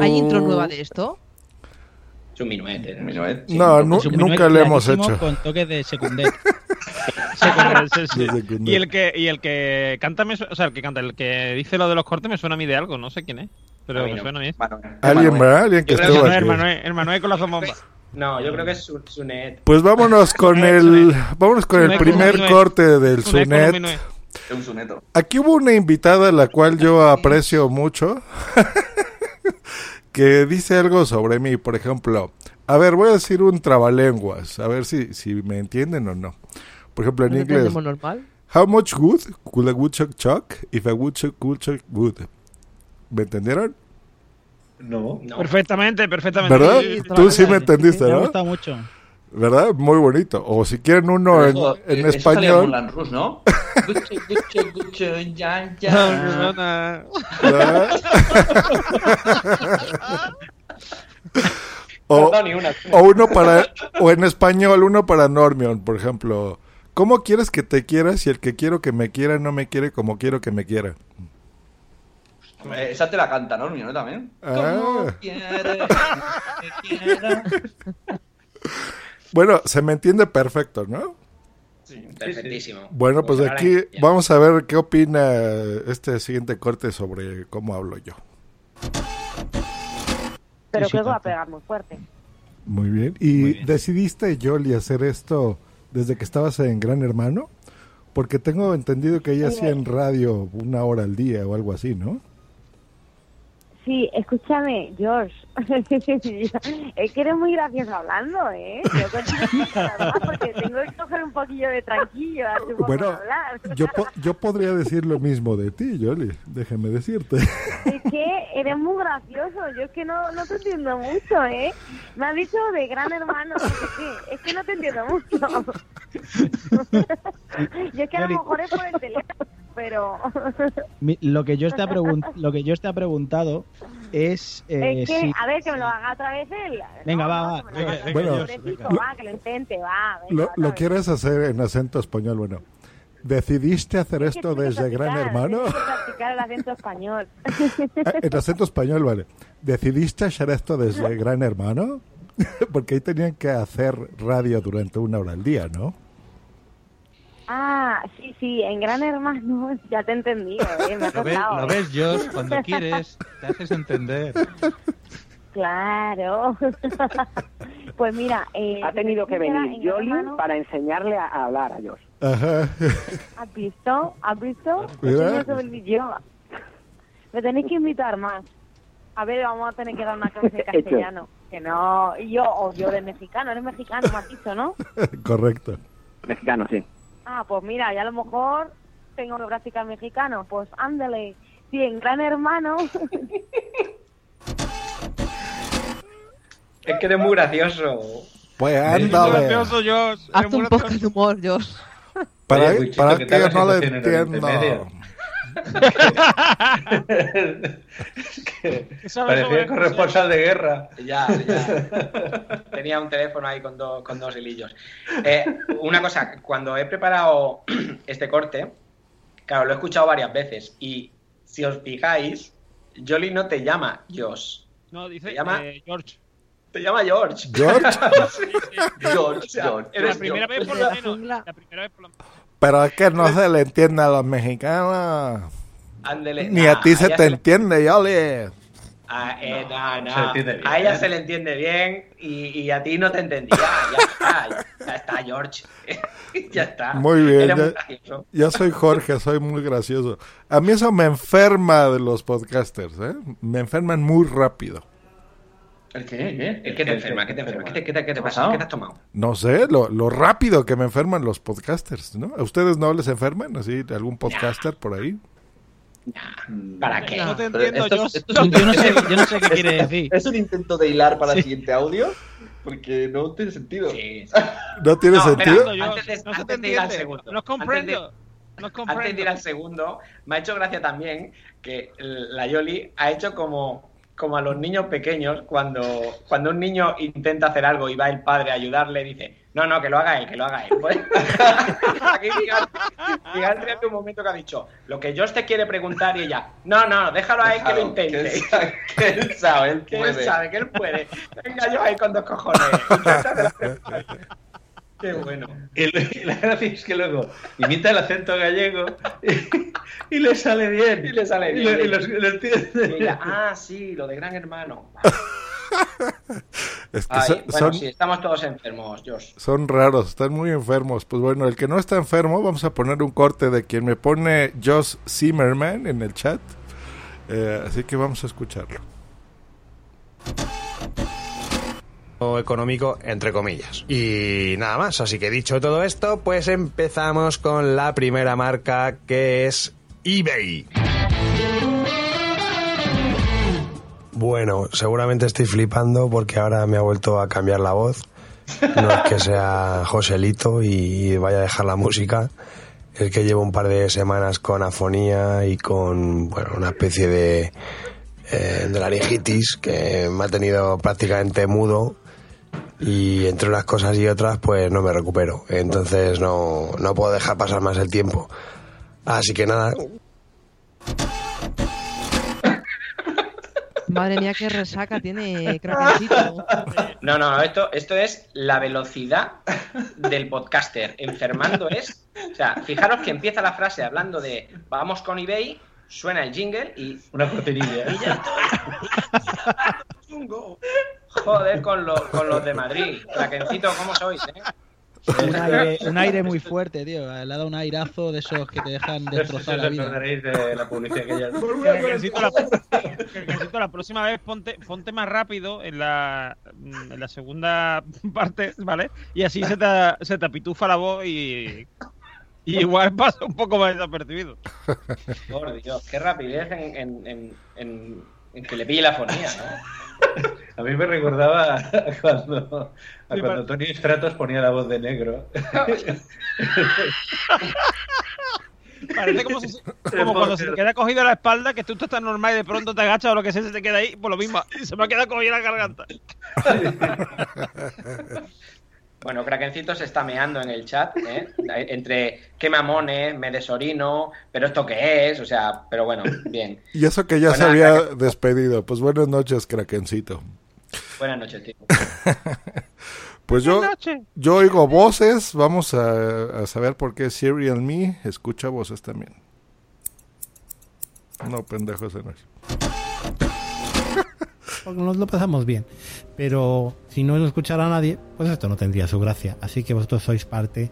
¿Hay intro nueva de esto? Es un minuete. ¿no? Minuet. No, nu- Es un nunca le hemos hecho. Con toques de secundet. Sí, sí. Y el que, y el que canta, me o sea, el que canta, el que dice lo de los cortes me suena a mí de algo, no sé quién es. Pero me no. suena a mí. Alguien, ¿verdad? Alguien que No, aquí. el Manuel, el Manuel con la zambomba. No, yo creo que es su, Sunet. Pues vámonos con el, vámonos con el primer corte del Sunet un. Aquí hubo una invitada a la cual yo aprecio mucho que dice algo sobre mí, por ejemplo. A ver, voy a decir un trabalenguas, a ver si, si me entienden o no. Por ejemplo, en ¿No inglés. normal? How much wood could a woodchuck chuck if a woodchuck could chuck wood? ¿Me entendieron? No. No. Perfectamente, perfectamente. ¿Verdad? Sí, sí, sí. Tú sí me entendiste, Me ha ¿no? gustado mucho. ¿Verdad? Muy bonito. O si quieren uno en, en eso en español. ¿no? Gucho, gucho, gucho, ya, ya. o, una. uno para o en español uno para Normion, por ejemplo. ¿Cómo quieres que te quiera si el que quiero que me quiera no me quiere como quiero que me quiera? Eh, Esa te la canta, ¿no? ¿no? También. Ah. quieres que te quiera? Bueno, se me entiende perfecto, ¿no? Perfectísimo. Bueno, pues aquí vamos a ver qué opina este siguiente corte sobre cómo hablo yo. Pero que va a pegar muy fuerte. Muy bien. ¿Y decidiste, Yoli, hacer esto desde que estabas en Gran Hermano? Porque tengo entendido que ella hacía en radio una hora al día o algo así, ¿no? Sí, escúchame, George. es que eres muy gracioso hablando, ¿eh? Yo contigo porque tengo que coger un poquillo de tranquillo Bueno, hablar. Yo, po- yo podría decir lo mismo de ti, Yoli, déjame decirte. Es que eres muy gracioso. Yo es que no, no te entiendo mucho, ¿eh? Me has dicho de gran hermano. no sé qué. Es que no te entiendo mucho. Yo es que a lo mejor es por el teléfono, pero... Mi- Lo que yo te ha pregun- lo que yo te ha preguntado es eh, es que, si- a ver, que me lo haga otra vez él. Venga, va, va. Venga, venga, Bueno, va, que lo intente, va. venga, ¿Lo, lo quieres hacer en acento español? Bueno, ¿decidiste hacer Es esto desde Gran Hermano? practicar el acento español. Ah, En acento español, vale. ¿Decidiste hacer esto desde Gran Hermano? Porque ahí tenían que hacer radio durante una hora al día, ¿no? Ah, sí, sí, en Gran Hermano ya te he entendido, ¿eh? Me ha Lo ves, lo ¿eh? ves, Josh, cuando quieres, te haces entender. Claro. pues mira, eh, Ha tenido que venir Hermano, para enseñarle a, a hablar a Josh. Ajá. ¿Has visto? ¿Has visto? No yo. Me tenéis que invitar más. A ver, vamos a tener que dar una clase de Hecho. castellano. Que no, y yo, o yo de mexicano, eres mexicano, me has dicho, ¿no? Correcto. Mexicano, sí. Ah, pues mira, ya a lo mejor tengo que practicar mexicano. Pues ándale. Sí, en Gran Hermano. Es que eres muy gracioso. Pues ándale. gracioso, Josh. Haz un poco de humor, Josh. Para, Oye, Wichito, para ¿qué que la no lo situación sabes Parecía corresponsal de guerra. Ya, ya. Tenía un teléfono ahí con, dos con dos hilillos. Eh, una cosa, cuando he preparado este corte, claro, lo he escuchado varias veces y si os fijáis, Jolly no te llama Josh, No, dice Se llama- eh, George. te llama George. ¿George? George, George, George. La primera vez por lo menos. La primera vez por lo menos. Pero es que no se le entiende a los mexicanos. Ni a ti se te entiende, Yoli. Ah, eh, bien. A ella se le entiende bien y, y a ti no te entendía. Ya está, ya, ya está, George. ya está. Muy bien. Gracioso. ya soy Jorge, soy muy gracioso. A mí eso me enferma de los podcasters, ¿eh? Me enferman muy rápido. ¿El qué? ¿Qué? ¿Qué te enferma? ¿Qué te enferma? ¿Qué te, qué te- qué te ha pasa? pasado? ¿Qué te has tomado? No sé, lo, lo rápido que me enferman los podcasters, ¿no? ¿A ustedes no les enferman? ¿Así, algún podcaster por ahí? ¿Para qué? No te entiendo, esto es un- Yo no sé, yo no sé qué quiere ¿Es- decir. ¿Es un intento de hilar para el siguiente audio? Porque no tiene sentido. Sí, sí. ¿No tiene No, sentido? no, Antes de- no se te antes de ir al segundo. No comprendo. No Antes de ir comprendo. al segundo, me ha hecho gracia también que la Yoli ha hecho como, como a los niños pequeños cuando, cuando un niño intenta hacer algo y va el padre a ayudarle, dice, no, no, que lo haga él, que lo haga él. Pues, aquí fíjate en un momento que ha dicho, lo que Josh te quiere preguntar y ella, no, no, déjalo a él que lo Déjalo, que intente. él sabe, que él sabe, él Que él sabe, que él puede. Venga yo ahí con dos cojones. Qué bueno. Y la gracia es que luego imita el acento gallego y, y le sale bien. Y le sale Y lo, bien. y lo- lo entiende. Y ella, ah, sí, lo de Gran Hermano. Es que Ay, son, bueno, son- sí, estamos todos enfermos, Josh. son raros, están muy enfermos. Pues bueno, el que no está enfermo, vamos a poner un corte de quien me pone Josh Zimmerman en el chat. Eh, así que vamos a escucharlo. Económico entre comillas. Y nada más, así que dicho todo esto, pues empezamos con la primera marca que es eBay. Bueno, seguramente estoy flipando porque ahora me ha vuelto a cambiar la voz no es que sea Joselito y vaya a dejar la música. Es que llevo un par de semanas con afonía y con bueno, una especie de, eh, de laringitis que me ha tenido prácticamente mudo y entre unas cosas y otras pues no me recupero. Entonces no, no puedo dejar pasar más el tiempo. Así que nada, Madre mía, qué resaca tiene. No, no, esto, esto es la velocidad del podcaster. Enfermando es. O sea, fijaros que empieza la frase hablando de vamos con eBay, suena el jingle y. Una cortinilla. Y ya estoy. Joder, con, los con los de Madrid. Krakencito, ¿cómo sois, eh? Un aire, un aire muy fuerte, tío. Le ha dado un airazo de esos que te dejan destrozar la vida. de la publicidad que ya. Que necesito la, que necesito la próxima vez ponte, ponte más rápido en la, en la segunda parte, ¿vale? Y así se te, se te apitufa la voz y, y igual pasa un poco más desapercibido. Por Dios, qué rapidez en, en, en, en- en que le pille la fonía, ¿no? A mí me recordaba a cuando, a Sí, cuando Tony Stratos ponía la voz de negro. Parece como, si- como cuando se te queda cogido la espalda, que tú estás normal y de pronto te agachas o lo que sea, se te queda ahí, por lo mismo, y se me ha quedado cogida la garganta. Bueno, Krakencito se está meando en el chat, ¿eh? Entre qué mamones, me desorino, pero esto qué es, o sea, pero bueno, bien. Y eso que ya Bueno, se había Kraken- despedido. Pues buenas noches, Krakencito. Buenas noches, tío. Pues yo, Buenas noches. yo oigo voces. Vamos a, a saber por qué Serial Me escucha voces también. No, pendejo, ese no es. Porque nos lo pasamos bien. Pero si no lo escuchara nadie, pues esto no tendría su gracia. Así que vosotros sois parte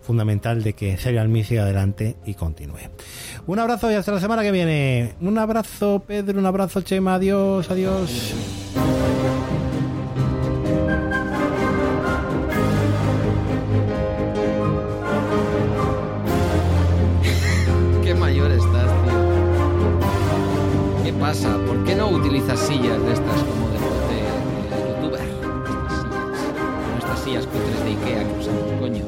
fundamental de que Serial Me siga adelante y continúe. Un abrazo y hasta la semana que viene. Un abrazo, Pedro. Un abrazo, Chema. Adiós, adiós. Qué mayor estás. ¿Qué pasa? ¿Por qué no utilizas sillas de estas como de, de- youtuber? Estas sillas. Como estas sillas cutres de Ikea que usamos, coño.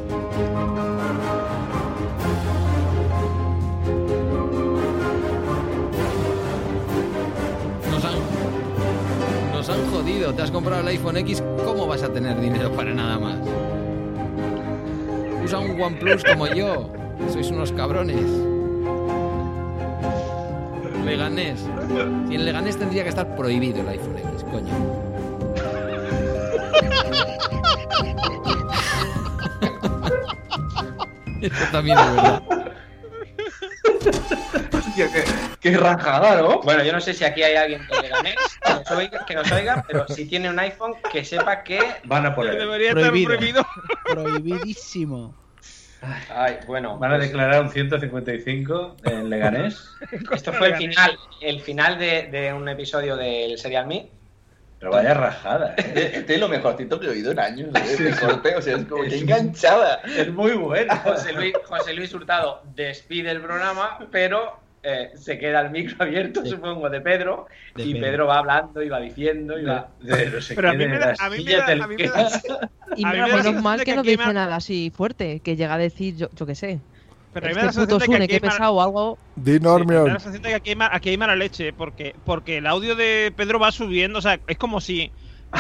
Nos han, nos han jodido. Te has comprado el iPhone X, ¿cómo vas a tener dinero para nada más? Usa un OnePlus como yo. Sois unos cabrones. Leganés. Si en Leganés tendría que estar prohibido el iPhone X, coño. Esto también es verdad. Hostia, qué, qué rajada, ¿no? Bueno, yo no sé si aquí hay alguien que le gané, que nos oiga, que nos oiga, pero si tiene un iPhone, que sepa que. Van a poner. Debería Prohibido. estar prohibido. Prohibidísimo. Ay, bueno. Van a pues, declarar un 155 en Leganés. Esto fue el final, el final de, de un episodio del Serial Me. Pero vaya rajada. ¿eh? Este este es lo mejorcito que he oído en años. ¿eh? Este o sea, es como que enganchada. Es muy buena. José Luis, José Luis Hurtado despide el programa, pero eh, se queda el micro abierto, supongo, de Pedro. de y Pedro. Pedro va hablando y va diciendo y va. De no sé Pero a mí me da- a mí me da- a mí me da- Y A mí me da la menos mal que que no dice me- nada así fuerte, que llega a decir, yo, yo qué sé. Pero a mí me da Este la sensación de que Sune, aquí que o algo. Di Sí, me da la sensación de que aquí hay, ma- aquí hay mala leche, porque, porque el audio de Pedro va subiendo, o sea, es como si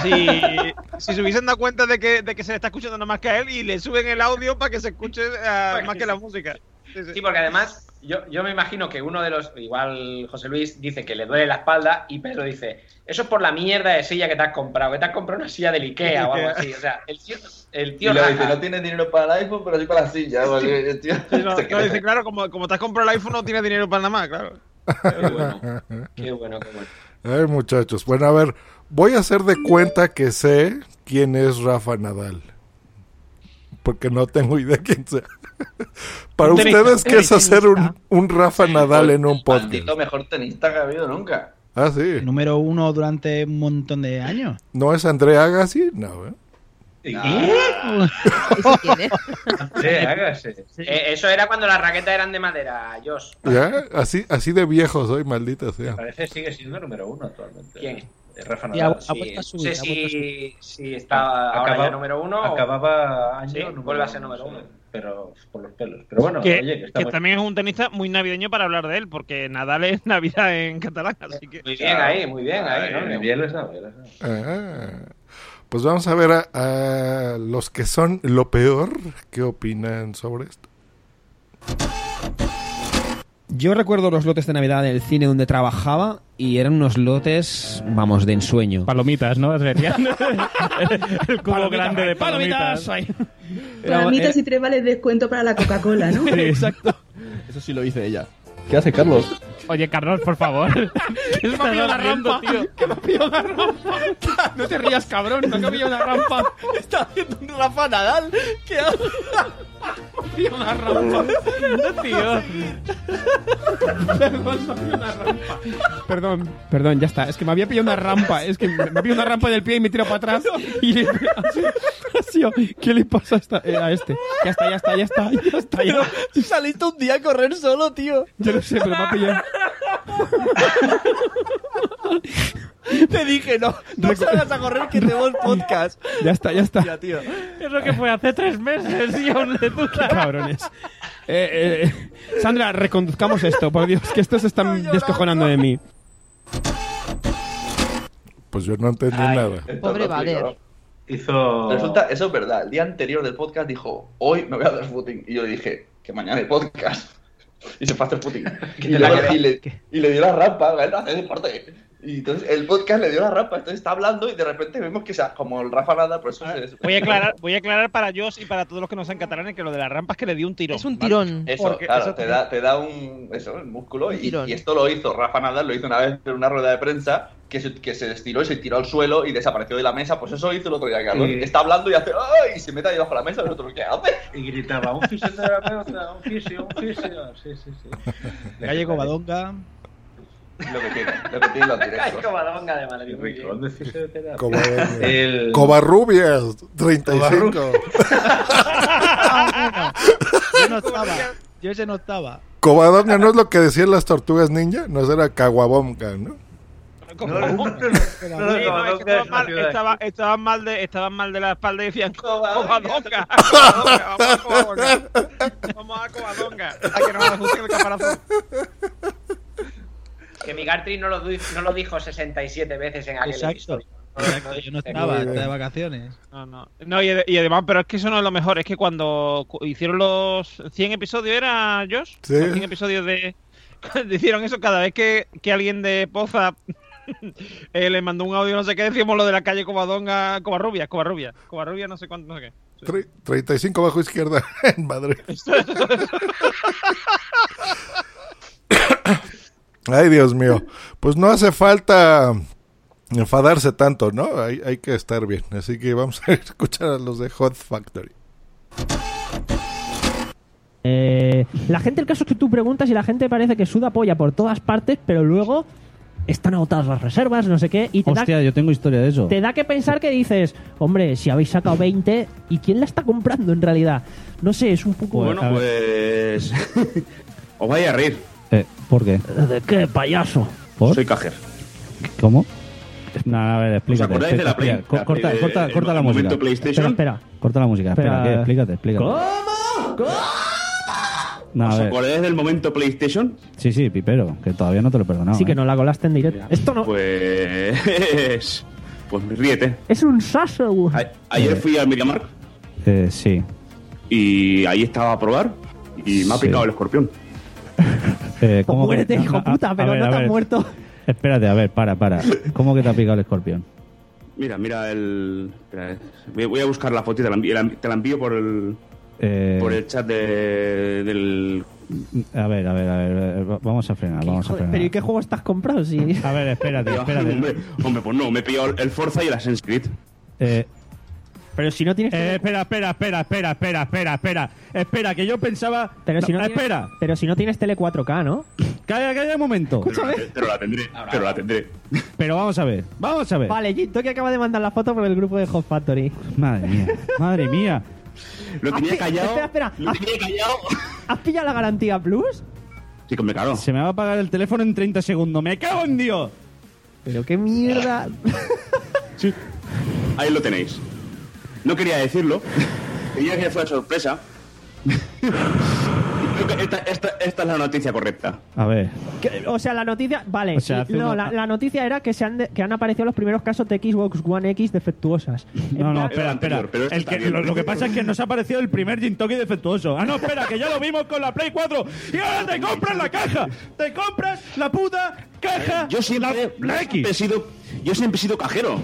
si, si se hubiesen dado cuenta de que, de que se le está escuchando nada más que a él y le suben el audio para que se escuche ah, más que la música. Sí, sí. Sí, porque además yo, yo me imagino que uno de los, igual José Luis dice que le duele la espalda y Pedro dice, eso es por la mierda de silla que te has comprado, que te has comprado una silla del Ikea o algo así. O sea, el tío, el Y tío lo dice, no tienes dinero para el iPhone, pero sí para la silla. porque el tío Sí, no, se no, cree. dice, claro, como, como te has comprado el iPhone no tienes dinero para nada más, claro. Qué bueno, qué bueno, qué bueno. Ay, muchachos. Bueno, a ver, voy a hacer de cuenta que sé quién es Rafa Nadal. Porque no tengo idea quién sea. Para Un ustedes, ¿qué es hacer un, un Rafa Nadal en un podcast? Maldito mejor tenista que ha habido nunca. Ah, sí. Número uno durante un montón de años. ¿No es Andrea Agassi? No, ¿eh? Eh, eso era cuando las raquetas eran de madera, Josh. ¿Ya? Así, así de viejo soy, maldita sea. Parece que sigue siendo número uno actualmente. ¿Quién? Eh, Rafa Y Nadal. ha- ha vuelto a subir, No sé si- está ahora ya número uno Acababa año Sí, número vuelve a ser número sí, uno. Pero por los pelos. Pero bueno, que, oye, que está que muy- también es un tenista muy navideño para hablar de él, porque Nadal es Navidad en catalán, así que... Muy bien ahí, muy bien ahí. ¿no? bien bien da. Ah, pues vamos a ver a, a los que son lo peor. ¿Qué opinan sobre esto? Yo recuerdo los lotes de Navidad del cine donde trabajaba y eran unos lotes, vamos, de ensueño. Palomitas, ¿no? Serían el cubo grande de palomitas. Palomitas y tres vales de descuento para la Coca-Cola, ¿no? exacto. Eso sí lo dice ella. ¿Qué hace Carlos? Oye, Carlos, por favor. ¿Qué me ha pillado una rampa. ¿Qué me ha pillado una rampa? No te rías, cabrón, no me ha pillado una rampa. Está haciendo un Rafa Nadal. ¿Qué hace? Pilla una rampa. No, tío. Perdón, una rampa. Perdón, perdón, ya está. Es que me había pillado una rampa. Es que me me ha pillado una rampa del pie y me tiro para atrás. Y le- así, así, ¿Qué le pasa a, esta- eh, a este? Ya está, ya está, ya está, ya está. Ya. Saliste un día a correr solo, tío. Yo lo sé, pero me ha pillado. Te dije, no, no salgas a correr que tenemos podcast. Ya está, ya está. Tío. Es lo que fue hace tres meses y aún le duda. Cabrones. Eh, eh, Sandra, reconduzcamos esto, por Dios, que estos se están descojonando de mí. Pues yo no entendí nada. Pobre Valer. Hizo. Resulta, eso es verdad. El día anterior del podcast dijo, hoy me voy a hacer footing. Y yo le dije, que mañana hay podcast. Y se fue a hacer footing. y, le, la quedas. y le- y le dio la rampa, no hace deporte. Y entonces el podcast le dio la rampa, entonces está hablando y de repente vemos que sea como el Rafa Nada, por eso se... Voy a aclarar, voy a aclarar para Josh y para todos los que no sean catalanes que lo de la rampa es que le dio un tirón. Es un ¿vale? tirón. Eso, Porque claro, eso te, da, te da un, eso, el músculo. Y, esto lo hizo Rafa Nadal, lo hizo una vez en una rueda de prensa, que se, que se estiró y se tiró al suelo y desapareció de la mesa. Pues eso hizo el otro día, Carlos. Sí. Está hablando y hace ¡ay! Y se mete ahí bajo la mesa y el otro, ¿qué hace? Y gritaba, un fisioterapeuta, un fisio, un fisio. Sí, sí, sí. Calle Covadonga. Lo que tiene, lo que tiene los directos. Covadonga de Madrid. muy bien. Rincón de fisioterapia. Covarrubias. El- Covarrubias, 35. Yo no estaba. Yo ese no estaba. Covadonga no es lo que decían las tortugas ninja, no era Caguabonga, ¿no? Estaban mal, de, estaban mal de la espalda y decían Covadonga. Covadonga, Covadonga, vamos a Covadonga. Vamos a Covadonga. A que no me ajuste el caparazón. Que Migartri no lo, no lo dijo 67 veces en aquel Exacto. episodio. Exacto, Yo no estaba, estaba de vacaciones. No, no. No, y, ade- y además, pero es que eso no es lo mejor. Es que cuando cu- hicieron los 100 episodios, ¿era Josh? Sí. Los 100 episodios de. Cuando hicieron eso, cada vez que, que alguien de Poza eh, le mandó un audio, no sé qué, decíamos lo de la calle Covadonga, Covarrubia, Covarrubia, Covarrubia, no sé cuánto, no sé qué. Tre- 35 bajo izquierda en Madrid. Ay, Dios mío. Pues no hace falta enfadarse tanto, ¿no? Hay, hay que estar bien. Así que vamos a escuchar a los de Hot Factory. Eh, la gente, el caso es que tú preguntas y la gente parece que suda polla por todas partes, pero luego están agotadas las reservas, no sé qué, y te, Hostia, da, yo tengo historia de eso. te da que pensar que dices, hombre, si habéis sacado 20, ¿y quién la está comprando en realidad? No sé, es un poco... A Pues. Os vais a reír. Eh, ¿Por qué? ¿De qué, payaso? ¿Por? Soy cajer. ¿Cómo? No, a ver, explícate. acordáis de la Play? co- La corta, Play de- corta, el corta la música. PlayStation? Espera, espera. Corta la música, espera, Espera. ¿qué? explícate, explícate. No, a ¿Os ver. acordáis del momento PlayStation? Sí, sí, Pipero, que todavía no te lo he perdonado. Sí, que ¿eh? no la colaste en directo. Esto no... Pues. Pues ríete. Es un saso. A- Ayer fui al MediaMarkt Eh, sí. y ahí estaba a probar y me ha Sí. picado el escorpión. Eh, ¿cómo que- Muérete, hijo a- puta, a pero ver, no te has muerto. Espérate, a ver, para, para. ¿Cómo que te ha picado el escorpión? Mira, mira el. espera, voy- a buscar la foto y te la envío, la- te la envío por el. Eh, Por el chat de, del. A ver, a ver, a ver, eh, va- vamos a frenar, vamos a frenar. pero ¿y qué juego estás comprando? Si... A ver, espérate, espérate. hombre, hombre, pues no, me he pillado el Forza y el Assassin's Creed. Eh, Pero si no tienes... eh, espera, espera, espera, espera, espera, espera, espera. Espera, que yo pensaba... Pero si no, No, tienes- espera, Pero si no tienes tele 4K, ¿no? calla, calla un momento. Escúchame. Pero la tendré, pero la tendré. Pero vamos a ver, vamos a ver. Vale, Ginto que acaba de mandar la foto por el grupo de Hot Factory. Madre mía, madre mía. Lo tenía callado. Espera, espera. Lo ¿Has, tenía callado. has pillado la garantía Plus? Sí, me cago. Se me va a apagar el teléfono en 30 segundos. ¡Me cago en Dios! Pero qué mierda. Ahí lo tenéis. No quería decirlo. Quería que fuera sorpresa. Creo que esta, esta, esta es la noticia correcta. A ver. Que- O sea, la noticia. Vale, O sea, y- hace no, una- la, la noticia era que, se han de- que han aparecido los primeros casos de Xbox One X defectuosas. No, no, espera, espera. pero este El está que- bien. lo, lo que pasa es que nos ha parecido el primer Gin Toki defectuoso. Ah, no, espera, que ya lo vimos con la Play 4. Y ahora te compras la caja. Te compras la puta caja. Yo siempre, la, la siempre he X. sido, yo siempre he sido cajero.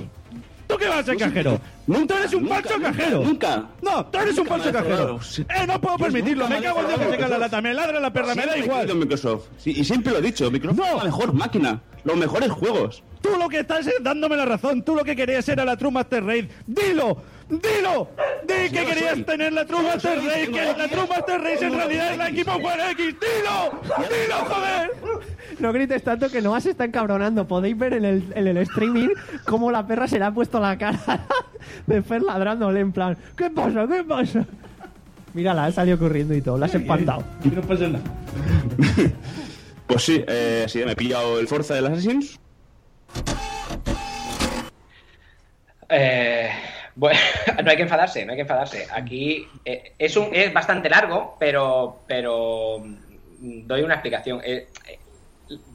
¿Tú qué vas a ser cajero? Nunca, Tú eres un nunca, falso nunca, cajero. Nunca. No, tú eres un falso cajero. Eh, no puedo permitirlo. Me cago en Dios que se cae la lata. Me ladra la perra, me da Siempre igual. Microsoft. Sí, y siempre lo he dicho, Microsoft es la mejor máquina, los mejores juegos. Tú lo que estás es dándome la razón. Tú lo que querías era la True Master Race. ¡Dilo! ¡Dilo! ¡Di que querías soy. tener la True Race! ¡Que la True Master Race en realidad es la Xbox One X! ¡Dilo! ¡Dilo, joder! No grites tanto que no se está encabronando. Podéis ver en el, en el streaming cómo la perra se le ha puesto la cara de Fer ladrándole en plan, ¿qué pasa? ¿Qué pasa? Mírala, ha salido corriendo y todo, la has espantado. No pasa nada. Pues sí, eh, sí, me he pillado el Forza del Assassins. Eh, bueno, no hay que enfadarse, no hay que enfadarse. Aquí eh, es, un, es bastante largo, pero, pero mm, doy una explicación. Eh, eh,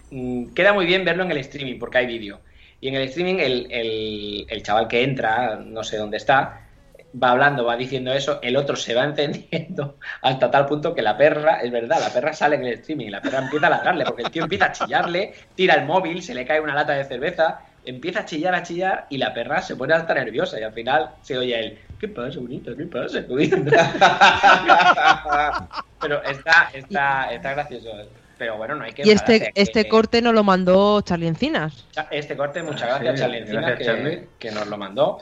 mm, queda muy bien verlo en el streaming porque hay vídeo. Y en el streaming el, el- el chaval que entra, no sé dónde está, va hablando, va diciendo eso, el otro se va encendiendo hasta tal punto que la perra, es verdad, la perra sale en el streaming la perra empieza a ladrarle porque el tío empieza a chillarle, tira el móvil, se le cae una lata de cerveza, empieza a chillar, a chillar y la perra se pone hasta nerviosa y al final se oye él, ¿qué pasa, bonita? ¿Qué pasa? Pero está, está, está gracioso. Pero bueno, no hay que Y este, que- este corte nos lo mandó Charlie Encinas. este corte, muchas Ah, gracias, sí, Charlie Encina, gracias, que, Charlie. que nos lo mandó.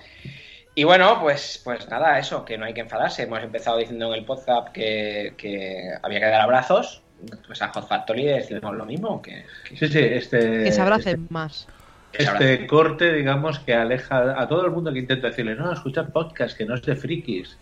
Y bueno, pues, pues nada, eso, que no hay que enfadarse. Hemos empezado diciendo en el podcast que, que había que dar abrazos. Pues a Hot Factory le decimos lo mismo. Que, que- Sí, sí, este. Que se abracen más. Este corte, digamos, que aleja a todo el mundo que intenta decirle, no, escuchar podcast, que no es de frikis.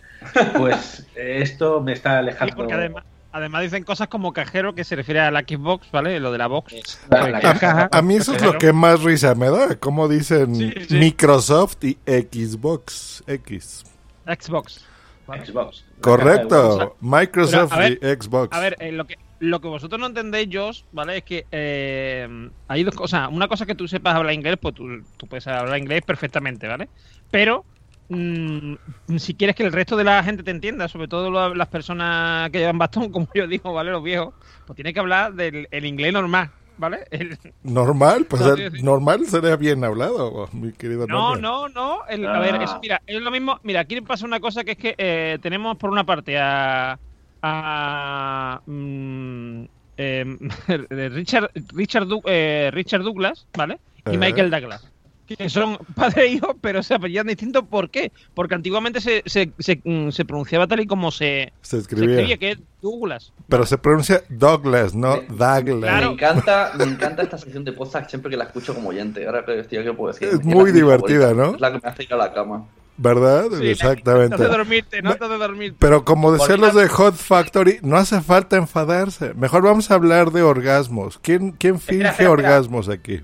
Pues esto me está Sí, alejando. porque además, además dicen cosas como cajero que se refiere a la Xbox, ¿vale? Lo de la box. la- la Que es caja. A mí eso es lo que más risa me da. Como dicen Sí, sí. Microsoft y Xbox X. Xbox. Xbox. Correcto. Microsoft Pero, a ver, y Xbox. A ver, eh, lo, que, lo que vosotros no entendéis, Josh, ¿vale? Es que eh, hay dos cosas. Una cosa es que tú sepas hablar inglés, pues tú, tú puedes hablar inglés perfectamente, ¿vale? Pero mm, si quieres que el resto de la gente te entienda, sobre todo lo- las personas que llevan bastón, como yo digo, ¿vale? Los viejos, pues tienes que hablar del el inglés normal, ¿vale? El- Normal, pues No, el- sí, sí. normal sería bien hablado, mi querido No, no, no. el- a ver, es, mira, es lo mismo. Mira, aquí pasa una cosa que es que eh, tenemos por una parte a. a mm, em, Richard, Richard, Du- eh, Richard Douglas, ¿vale? Y Eh. Michael Douglas. Que son padre e hijo, pero se apellidan distintos. ¿Por qué? Porque antiguamente se, se, se, mm, se pronunciaba tal y como se, Se se escribía. escribía, que es Douglas. Pero se pronuncia Douglas, no Douglas. Me encanta, me encanta esta sección de podcast siempre que la escucho como oyente. Ahora que estoy aquí, puedo decir. Es muy divertida, favorita. ¿no? Es la que me hace ir a la cama. ¿Verdad? Sí, Exactamente. No te dormirte, no te dormirte. Pero como decían los de Hot Factory, no hace falta enfadarse. Mejor vamos a hablar de orgasmos. ¿Quién, quién finge espera, espera. orgasmos aquí?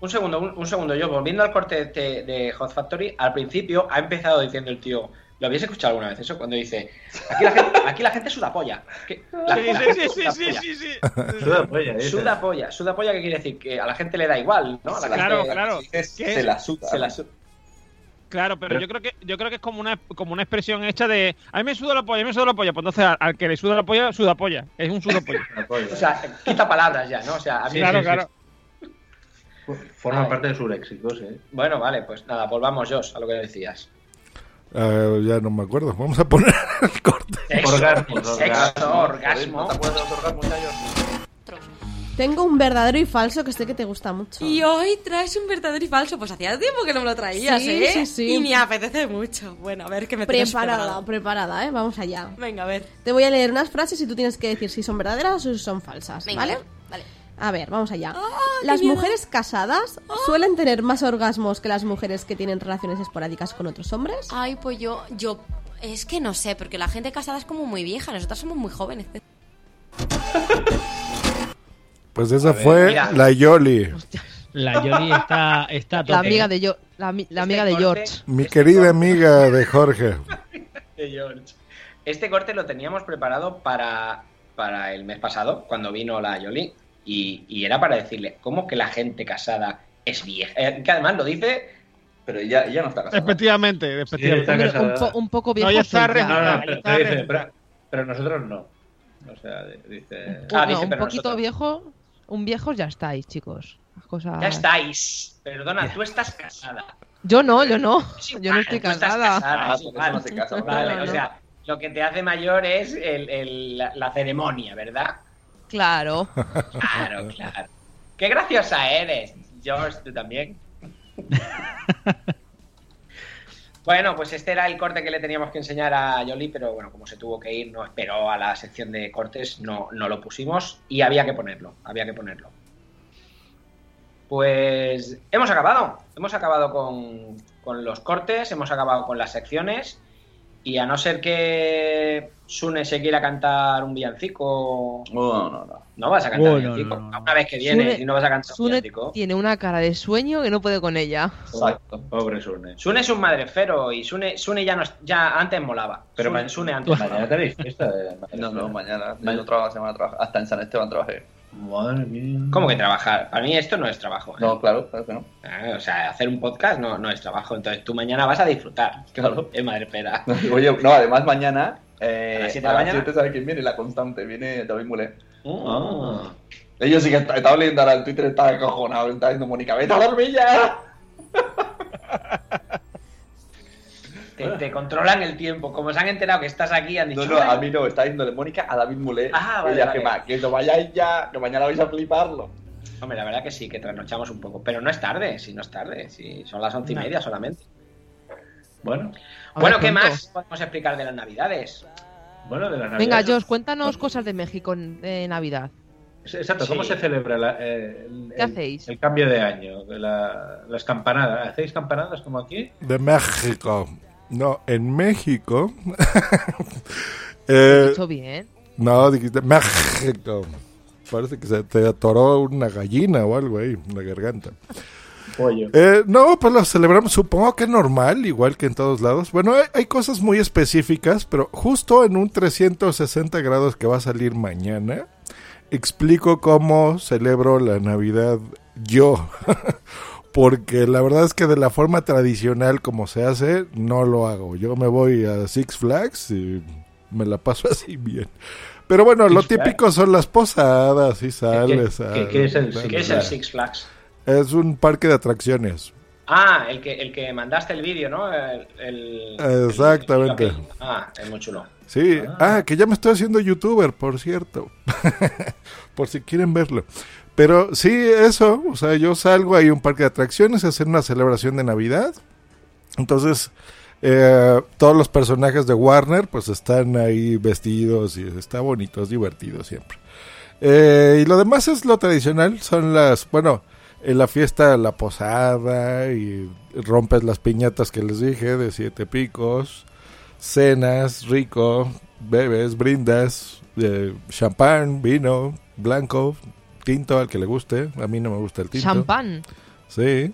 Un segundo, un, un segundo. Yo, volviendo al corte de, de Hot Factory, al principio ha empezado diciendo el tío. ¿Lo habéis escuchado alguna vez eso? Cuando dice, aquí la gente, aquí la gente suda polla. Que- la- Sí, la sí, gente sí, suda sí, polla. sí, sí. Suda polla, dice. Suda polla. Suda polla, ¿qué quiere decir? Que a la gente le da igual, ¿no? A la Claro, gente- claro. ¿Qué? Se la suda. Se la suda. Claro, pero, Pero- yo creo que yo creo que es como una como una expresión hecha de a mí me suda la polla, a mí me suda la polla, pues entonces al, al que le suda la polla, suda polla, es un suda polla. O sea, quita palabras ya, ¿no? O sea, a mí Sí, claro, sí, sí. claro. Forma parte de su léxico, sí. Bueno, vale, pues nada, volvamos, Josh, a lo que decías. Ah, ya no me acuerdo. Vamos a poner el corte. Sexo, Orgasmos, sexo, orgasmos. orgasmo. ¿No te acuerdas de los orgasmos, Yayo? Tengo un verdadero y falso que sé que te gusta mucho. Y hoy traes un verdadero y falso. Pues hacía tiempo que no me lo traías, Sí, ¿eh? sí, sí. Y me apetece mucho. Bueno, a ver qué me tienes Preparada, preparada, ¿eh? Vamos allá. Venga, a ver. Te voy a leer unas frases y tú tienes que decir si son verdaderas o si son falsas, Venga, ¿vale? Vale. A ver, vamos allá. qué Las miedo. mujeres casadas suelen tener más orgasmos que las mujeres que tienen relaciones esporádicas con otros hombres. Ay, pues yo, yo, es que no sé, porque la gente casada es como muy vieja, nosotras somos muy jóvenes. Pues esa ver, fue mira. la Yoli. La Yoli está, está La amiga de, yo, la, la amiga de corte- George. Mi querida amiga de Jorge. de George. Este corte lo teníamos preparado para, para el mes pasado, cuando vino la Yoli. Y, y era para decirle, ¿cómo que la gente casada es vieja? Eh, que además lo dice. Pero ella, ella no está casada. Efectivamente, efectivamente. está un, po- un poco viejo. No, ya está re- No, no, ya pero, está dice, re- pero, pero nosotros no. O sea, dice. Un- Ah, no, dice, un pero poquito nosotros- viejo, un viejo ya estáis, chicos. Las cosas... Ya estáis. Perdona, tú estás casada. Yo no, yo no. Yo no estoy casada. casada, Ah, es por igual. eso no casa, Vale, no, o no. sea, lo que te hace mayor es el- el- la, la ceremonia, ¿verdad? Claro. Claro, claro. Qué graciosa eres, George, tú también. Bueno, pues este era el corte que le teníamos que enseñar a Yoli, pero bueno, como se tuvo que ir, no esperó a la sección de cortes, no, no lo pusimos y había que ponerlo, había que ponerlo. Pues hemos acabado, hemos acabado con, con los cortes, hemos acabado con las secciones y a no ser que Sune se quiera cantar un villancico, No, no, no. no vas a cantar Oh, un no, villancico. no, no. Una vez que viene Sune- y no vas a cantar un Sune villancico. tiene una cara de sueño que no puede con ella. Exacto. Pobre Sune. Sune es un madrefero y Sune, Sune ya, no, ya antes molaba. Pero Sune, Sune antes mañana tenéis fiesta. de No, no, mañana. Ma- Yo trabajo la semana trabajo. Hasta en San Esteban trabajé. Madre mía. ¿Cómo que trabajar? Para mí esto no es trabajo. ¿eh? No, claro, claro que no. Ah, O sea, hacer un podcast no, no es trabajo. Entonces tú mañana vas a disfrutar. Claro. Es madrefera. Oye, no, además mañana. Eh, ¿A las siete a de la mañana? 7 ¿sabe quién viene? La constante. Viene David Mulet. Ah. Ellos sí que est- estaba leyendo ahora en Twitter, estaba acojonado. Estaba diciendo Mónica, vete a dormir ya. Te, te controlan el tiempo. Como se han enterado que estás aquí, han dicho. No, no, "Ay, a mí no, está diciéndole Mónica a David Mulet. Ah, vale, Ella, vale. que, ma- que no vayáis ya, que mañana vais a fliparlo. Hombre, la verdad que sí, que trasnochamos un poco. Pero no es tarde, si no es tarde. Si son las once y media solamente. Bueno, Bueno, ¿qué más podemos explicar de las navidades? bueno, de la Navidad. Venga, Josh, cuéntanos cosas de México en- de Navidad. Exacto, ¿cómo Sí. se celebra la- eh, el, ¿Qué el- hacéis? el cambio de año? La- las campanadas. ¿Hacéis campanadas como aquí? De México. No, en México. eh, Hecho bien. no, dijiste México. Parece que se te atoró una gallina o algo ahí en la garganta. Pollo. Eh, no, pues lo celebramos, supongo que normal, igual que en todos lados. Bueno, hay, hay cosas muy específicas, pero justo en un 360 grados que va a salir mañana, explico cómo celebro la Navidad yo. Porque la verdad es que de la forma tradicional como se hace, no lo hago. Yo me voy a Six Flags y me la paso así bien. Pero bueno, lo típico son las posadas y sales. qué- a- qué es el ¿Qué es el Six Flags? Es un parque de atracciones. Ah, el que, el que mandaste el vídeo, ¿no? El, el- Exactamente. el- ah, es muy chulo. Sí, ah, que ya me estoy haciendo youtuber, por cierto. por si quieren verlo. Pero sí, eso, o sea, yo salgo ahí a un parque de atracciones a hacer una celebración de Navidad. Entonces, eh, todos los personajes de Warner pues están ahí vestidos y está bonito, es divertido siempre. Eh, y lo demás es lo tradicional, son las, bueno, en la fiesta la posada y rompes las piñatas que les dije de siete picos, cenas, rico, bebes, brindas, eh, champán, vino, blanco, tinto al que le guste, a mí no me gusta el tinto. Champán. Sí.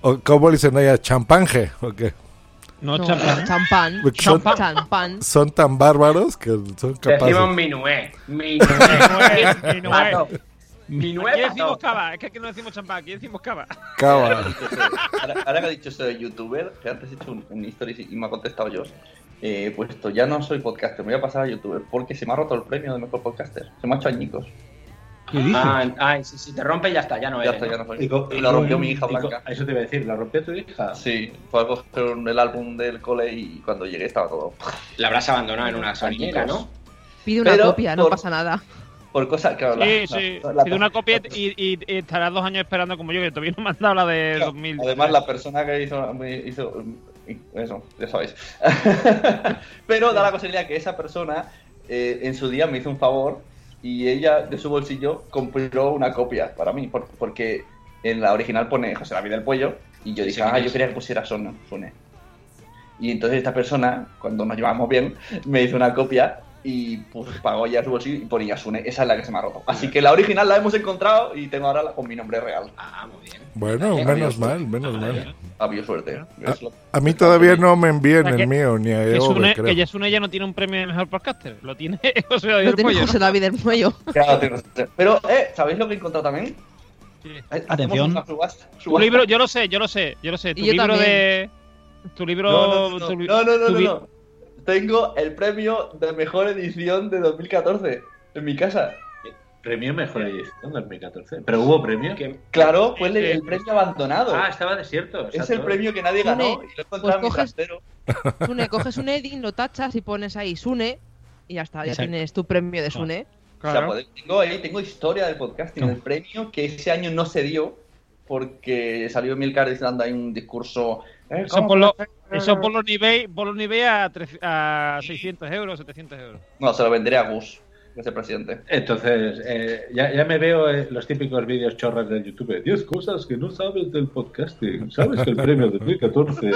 O, ¿Cómo le dicen allá? Champanje, ¿o qué? No, No, champán. champán. Son- Champán. Son tan bárbaros que son capaces. Decimos minué. Minué. Minué. Minué, Aquí decimos cava, es que aquí no decimos champán, aquí decimos cava. Cava. Ahora, ahora que ha dicho eso de youtuber, que antes he hecho un, un story y me ha contestado yo, eh, he puesto, ya no soy podcaster, me voy a pasar a youtuber, porque se me ha roto el premio de mejor podcaster. Se me ha hecho añicos. ¿Qué dices? Ah, ay, si, si te rompe ya está, ya no Ya eres. está, ya ¿no? soy. Y Y lo rompió y- mi hija blanca. Eso te iba a decir, ¿la rompió tu hija? Sí, fue a coger el álbum del cole y cuando llegué estaba todo. La habrás abandonado en una sonillera, ¿no? Pide una Pero copia, no por- pasa nada. Por cosas que la- Sí, la- sí. la- la- Pide una copia y, y, y estarás dos años esperando como yo, que todavía no me han dado la de 2000. Además, la persona que hizo, eso, ya sabéis. Pero da la casualidad que esa persona eh, en su día me hizo un favor y ella de su bolsillo compró una copia para mí, por- porque en la original pone José David del Pollo y yo dije, sí, ah, yo quería que pusiera Sone. Y entonces esta persona, cuando nos llevamos bien, me hizo una copia y pues pagó ya su bolsillo y ponía Sune. Esa es la que se me ha roto. Así que la original la hemos encontrado y tengo ahora la con mi nombre real. Ah, muy bien. Bueno, Eh, menos mal, menos mal. Había suerte. Es lo- A mí todavía no me envían O sea, el que- mío, ni a EOB, Sune, creo. que Yasune ya no tiene un premio de mejor podcaster. Lo tiene José David Lo del tiene Pollo. José David del Muello. Claro, tiene razón. Pero, eh, ¿sabéis lo que he encontrado también? Eh, hacemos Atención. subasta- Tu libro, yo lo sé, yo lo sé, yo lo sé. Tu Y yo libro también. de. Tu libro. No, no, no, tu no, no, no, tu no, vi- no. Tengo el premio de mejor edición de 2014 en mi casa. Premio mejor edición 2014. Pero hubo premio. Claro, fue el, el premio abandonado. Ah, estaba desierto. es el premio que nadie ganó Sune, y lo he encontrado en mi pues coges- trastero. Sune, coges un Edin, lo tachas y pones ahí Sune y ya está, ya Exacto. tienes tu premio de Sune. O sea, pues, tengo ahí, tengo historia del podcasting, el premio que ese año no se dio porque salió Milcar dando ahí un discurso. eh, Eso ¿cómo por, lo? Eso por los niveles, por los niveles a, tres- a 600 euros, 700 euros. No, se lo venderé a Gus, que es el presidente. Entonces, eh, ya, ya me veo eh, los típicos vídeos chorras de YouTube. 10 cosas que no sabes del podcasting. ¿Sabes que el premio de 2014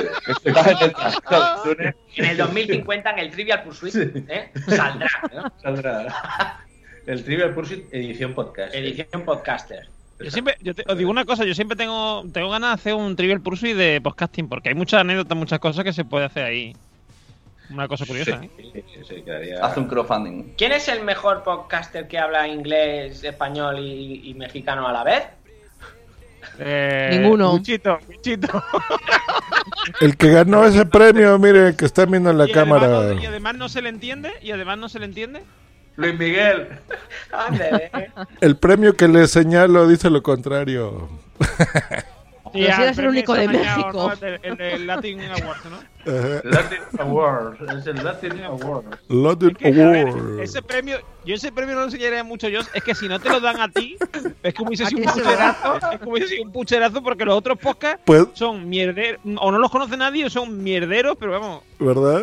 En el 2050 en el Trivial Pursuit ¿eh? saldrá, ¿no? Saldrá. El Trivial Pursuit edición podcast. Edición podcaster. Yo siempre, yo te- os digo una cosa, yo siempre tengo, tengo ganas de hacer un trivial pursuit de podcasting, porque hay muchas anécdotas, muchas cosas que se puede hacer ahí. Una cosa curiosa, ¿eh? Haz un crowdfunding. ¿Quién es el mejor podcaster que habla inglés, español y, y mexicano a la vez? Eh, Ninguno. Muchito, muchito. El que ganó ese premio, mire, que está viendo en la y, además, cámara. no- y además no se le entiende, y además no se le entiende. Luis Miguel. Ándale. El premio que le señalo dice lo contrario. Pero si eres el único de México. ¿no? El, el- el Latin Awards, ¿no? Latin Award. Es el Latin Award. Latin Que, a ver, Award. ese premio, yo ese premio no lo enseñaría mucho yo, es que si no te lo dan a ti, es como hubiese ¿A sido un pucherazo, es como hubiese sido un pucherazo porque los otros podcasts Pues- son mierderos, o no los conoce nadie, o son mierderos, pero vamos. ¿Verdad?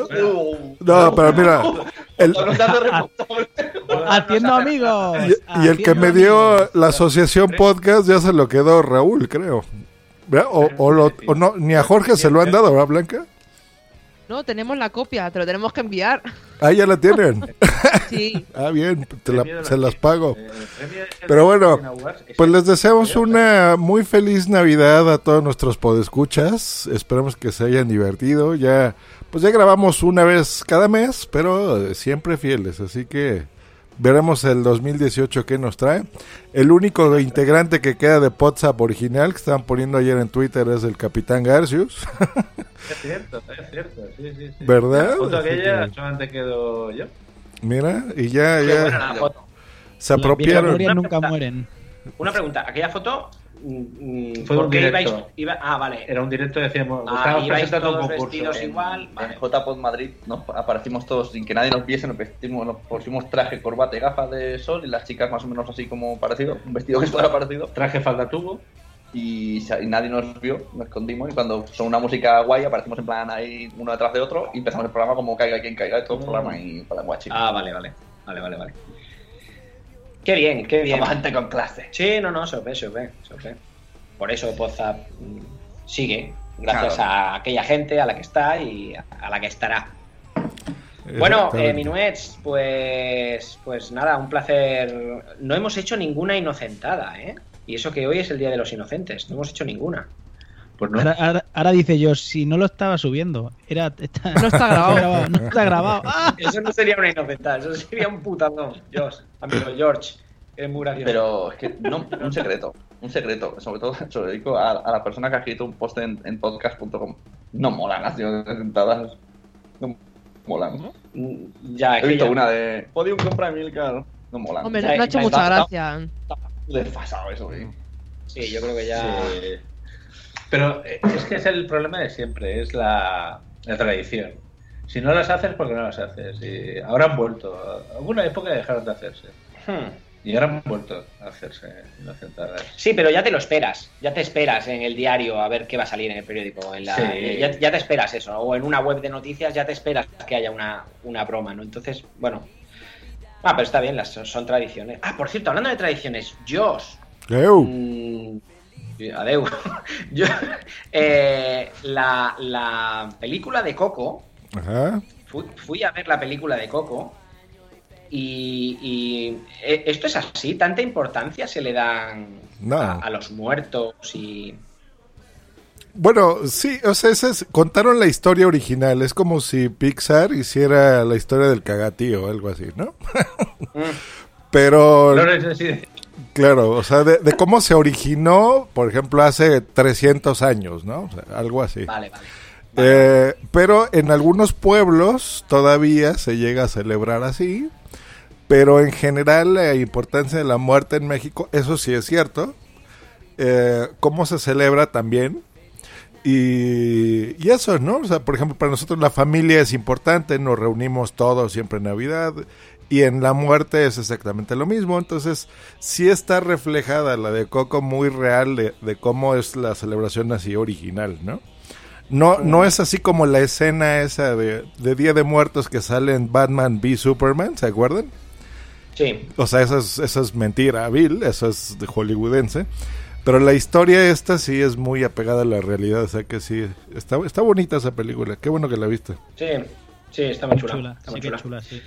No, pero mira, el, Haciendo amigos. y, y el que me dio la asociación podcast ya se lo quedó Raúl, creo. ¿Verdad? O, o lo- o no, ni a Jorge se lo han dado, ¿verdad, Blanca? No, tenemos la copia, te lo tenemos que enviar. Ah, ya la tienen. Sí. Ah, bien, te la- se la- las pago. Eh, Pero bueno, pues les deseamos una muy feliz Navidad a todos nuestros podescuchas. Esperamos que se hayan divertido. Ya, pues ya grabamos una vez cada mes, pero eh, siempre fieles. Así que veremos el 2018 que nos trae. El único integrante que queda de WhatsApp original que estaban poniendo ayer en Twitter es el Capitán Garcius. Es cierto, es cierto. Sí, sí, sí. ¿Verdad? Así aquella que- solamente quedo yo. Mira, y ya, ya se apropiaron. Las nunca mueren. Una pregunta, aquella foto. Mm, mm, Fue ¿Por un directo. ibais? iba- ah, vale. Era un directo, decíamos, Ah, ibais presentando un todos concurso. vestidos En- igual. En Vale. JPod Madrid nos aparecimos todos sin que nadie nos viese, nos vestimos, nos pusimos traje, corbata y gafas de sol y las chicas más o menos así como parecido, un vestido que fuera parecido. Traje falda tubo. Y, nadie nos vio, nos escondimos y cuando son una música guay aparecimos en plan ahí uno detrás de otro y empezamos el programa como caiga quien caiga, todo el programa y para guachi. Ah, vale, vale. Vale, vale, vale. Qué bien, qué bien. Somos gente con clase. Sí, no, no, se os ve, se os ve, se os ve. Por eso Podzap mm, sigue, gracias Claro. a aquella gente a la que está y a la que estará. Bueno, eh, Minuets, pues, pues nada, un placer. No hemos hecho ninguna inocentada, ¿eh? Y eso que hoy es el Día de los Inocentes, no hemos hecho ninguna. Pues Ahora, ahora- ahora dice yo, si no lo estaba subiendo, era, está- No está grabado. no está grabado. ¡Ah! Eso no sería una inocentada, eso sería un putazón. George, amigo George, eres muy gracioso. Pero es que no, un secreto, un secreto, sobre todo se lo dedico a, a la persona que ha escrito un post en, en podcast.com. No molan las inocentas sentadas. No molan. Mm, Ya, es He visto ya- una de. Podium compra Milcar. No molan. Hombre, Está- no ha hecho está- mucha está- gracia. Desfasado eso, güey. Sí, yo creo que ya. Sí. Pero eh, es que es el problema de siempre, es la, la tradición. Si no las haces, porque no las haces. Y ahora han vuelto. Alguna época dejaron de hacerse. Hmm. Y ahora han vuelto a hacerse inocentadas. Sí, pero ya te lo esperas. Ya te esperas en el diario a ver qué va a salir en el periódico. En la, Sí. ya, ya te esperas eso. O en una web de noticias ya te esperas que haya una, una broma, ¿no? Entonces, bueno. Ah, pero está bien, las, son, son tradiciones. Ah, por cierto, hablando de tradiciones, Josh. Mm, adeu. Yo, eh, la, la película de Coco, Ajá. fui, fui a ver la película de Coco y, y, eh, esto es así, tanta importancia se le dan No. a, a los muertos y... Bueno, sí, o sea, es- contaron la historia original. Es como si Pixar hiciera la historia del cagatío o algo así, ¿no? Pero... Flores así. Claro, o sea, de, de cómo se originó, por ejemplo, hace 300 años, ¿no? O sea, algo así. Vale, vale. Eh, pero en algunos pueblos todavía se llega a celebrar así. Pero en general la importancia de la muerte en México, eso sí es cierto. Eh, ¿Cómo se celebra también? Y, y eso, ¿no? O sea, por ejemplo, para nosotros la familia es importante, nos reunimos todos siempre en Navidad. Y en la muerte es exactamente lo mismo. Entonces, sí está reflejada la de Coco muy real de, de cómo es la celebración así original, ¿no? No, no es así como la escena esa de, de Día de Muertos que sale en Batman v Superman, ¿se acuerdan? Sí. O sea, eso es, eso es mentira, Bill, eso es de hollywoodense. Pero la historia esta sí es muy apegada a la realidad, o sea que sí, está, está bonita esa película, qué bueno que la viste. Sí, sí, está muy chula. Chula, está muy chula, sí.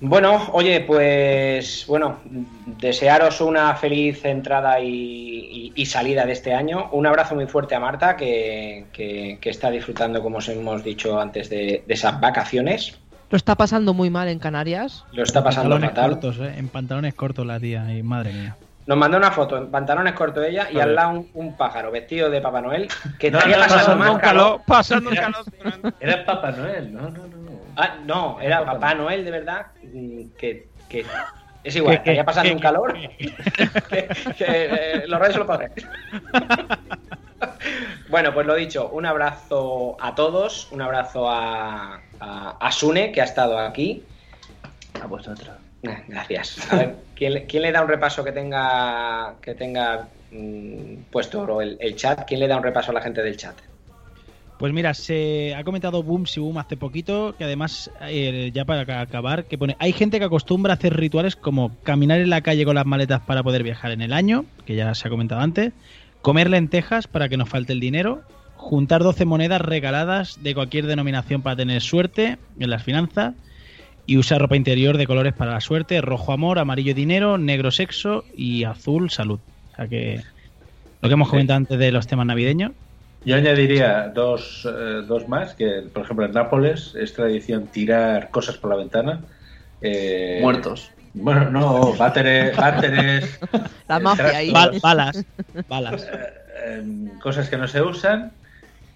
Bueno, oye, pues bueno, desearos una feliz entrada y, y- y salida de este año. Un abrazo muy fuerte a Marta, que, que- que está disfrutando, como os hemos dicho antes, de, de esas vacaciones. Lo está pasando muy mal en Canarias. Lo está pasando Pantalones fatal. cortos, ¿eh? En pantalones cortos la tía, y madre mía. Nos mandó una foto en pantalones cortos ella y al lado un, un pájaro vestido de Papá Noel que No, no, pasando pasando más un calor. calor, pasando un Era- calor. Era Papá Noel, no, no, no. Ah, no, era Papá Noel de verdad mm, que, que es igual, Que- estaría pasando que- un calor que, eh, los reyes se lo podrán. Bueno, pues lo dicho, un abrazo a todos, un abrazo a, a, a Sune, que ha estado aquí. A vosotros. Eh, Gracias. A ver, ¿quién, le- quién le da un repaso que tenga que tenga mm, puesto el, el chat? ¿Quién le da un repaso a la gente del chat? Pues mira, se ha comentado Boom si Boom hace poquito, que además, eh, ya para ca- acabar, que pone, hay gente que acostumbra a hacer rituales como caminar en la calle con las maletas para poder viajar en el año, que ya se ha comentado antes, comer lentejas para que nos falte el dinero, juntar 12 monedas regaladas de cualquier denominación para tener suerte en las finanzas, y usar ropa interior de colores para la suerte, rojo amor, amarillo dinero, negro sexo y azul salud. O sea que lo que hemos comentado antes de los temas navideños. Yo añadiría dos, eh, dos más, que por ejemplo en Nápoles es tradición tirar cosas por la ventana. eh, Muertos. Bueno, no, váteres, váteres La mafia ahí. balas, balas. eh, cosas que no se usan.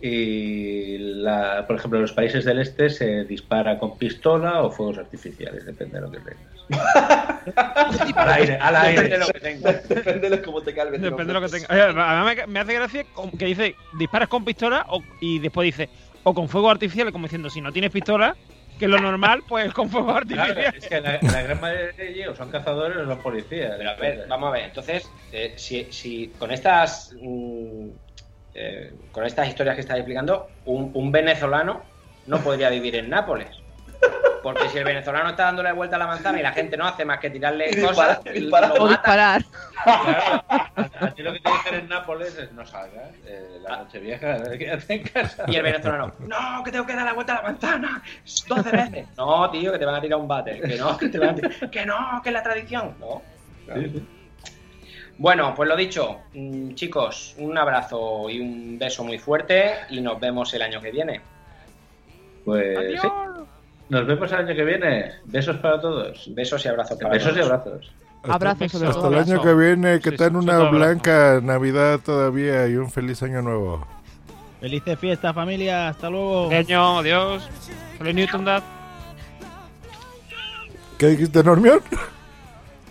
Y, la, por ejemplo, en los países del este se dispara con pistola o fuegos artificiales, depende de lo que tengas. al aire, al aire. Depende de lo que tengas. Depende de cómo te calves. Depende de lo que tenga. Oye, A mí me, me hace gracia que dice disparas con pistola o- y después dice o con fuego artificial, como diciendo si no tienes pistola, que es lo normal, pues con fuego Claro, artificial. es que la, la gran mayoría de ellos son cazadores o son policías. Pero a ver, vamos a ver. Entonces, eh, si, si con estas mm, eh, con estas historias que estáis explicando, un, un venezolano no podría vivir en Nápoles. Porque si el venezolano está dándole vuelta a la manzana y la gente no hace más que tirarle cosas, disparar, disparar. lo O mata. disparar. Claro, a, a ti lo que te dicen en Nápoles es no salgas eh, la noche vieja, quédate en casa. Y el venezolano, no, que tengo que dar la vuelta a la manzana 12 veces. No, tío, que te van a tirar un bate. Que no, que te van a tirar. Que no, que es la tradición. No. Bueno, pues lo dicho, mm, chicos, un abrazo y un beso muy fuerte y nos vemos el año que viene. Pues sí. Nos vemos el año que viene. Besos para todos. Besos y abrazos para Besos y todos. abrazos. Abrazos sobre Hasta todo. el año que viene, que Sí, tengan sí, una abrazo. blanca Navidad todavía y un feliz año nuevo. Felices fiestas, familia. Hasta luego. Pequeño, adiós. Feliz Newton Dad. ¿Qué dijiste, Normión?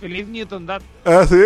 Feliz Newton Dad. Ah, sí.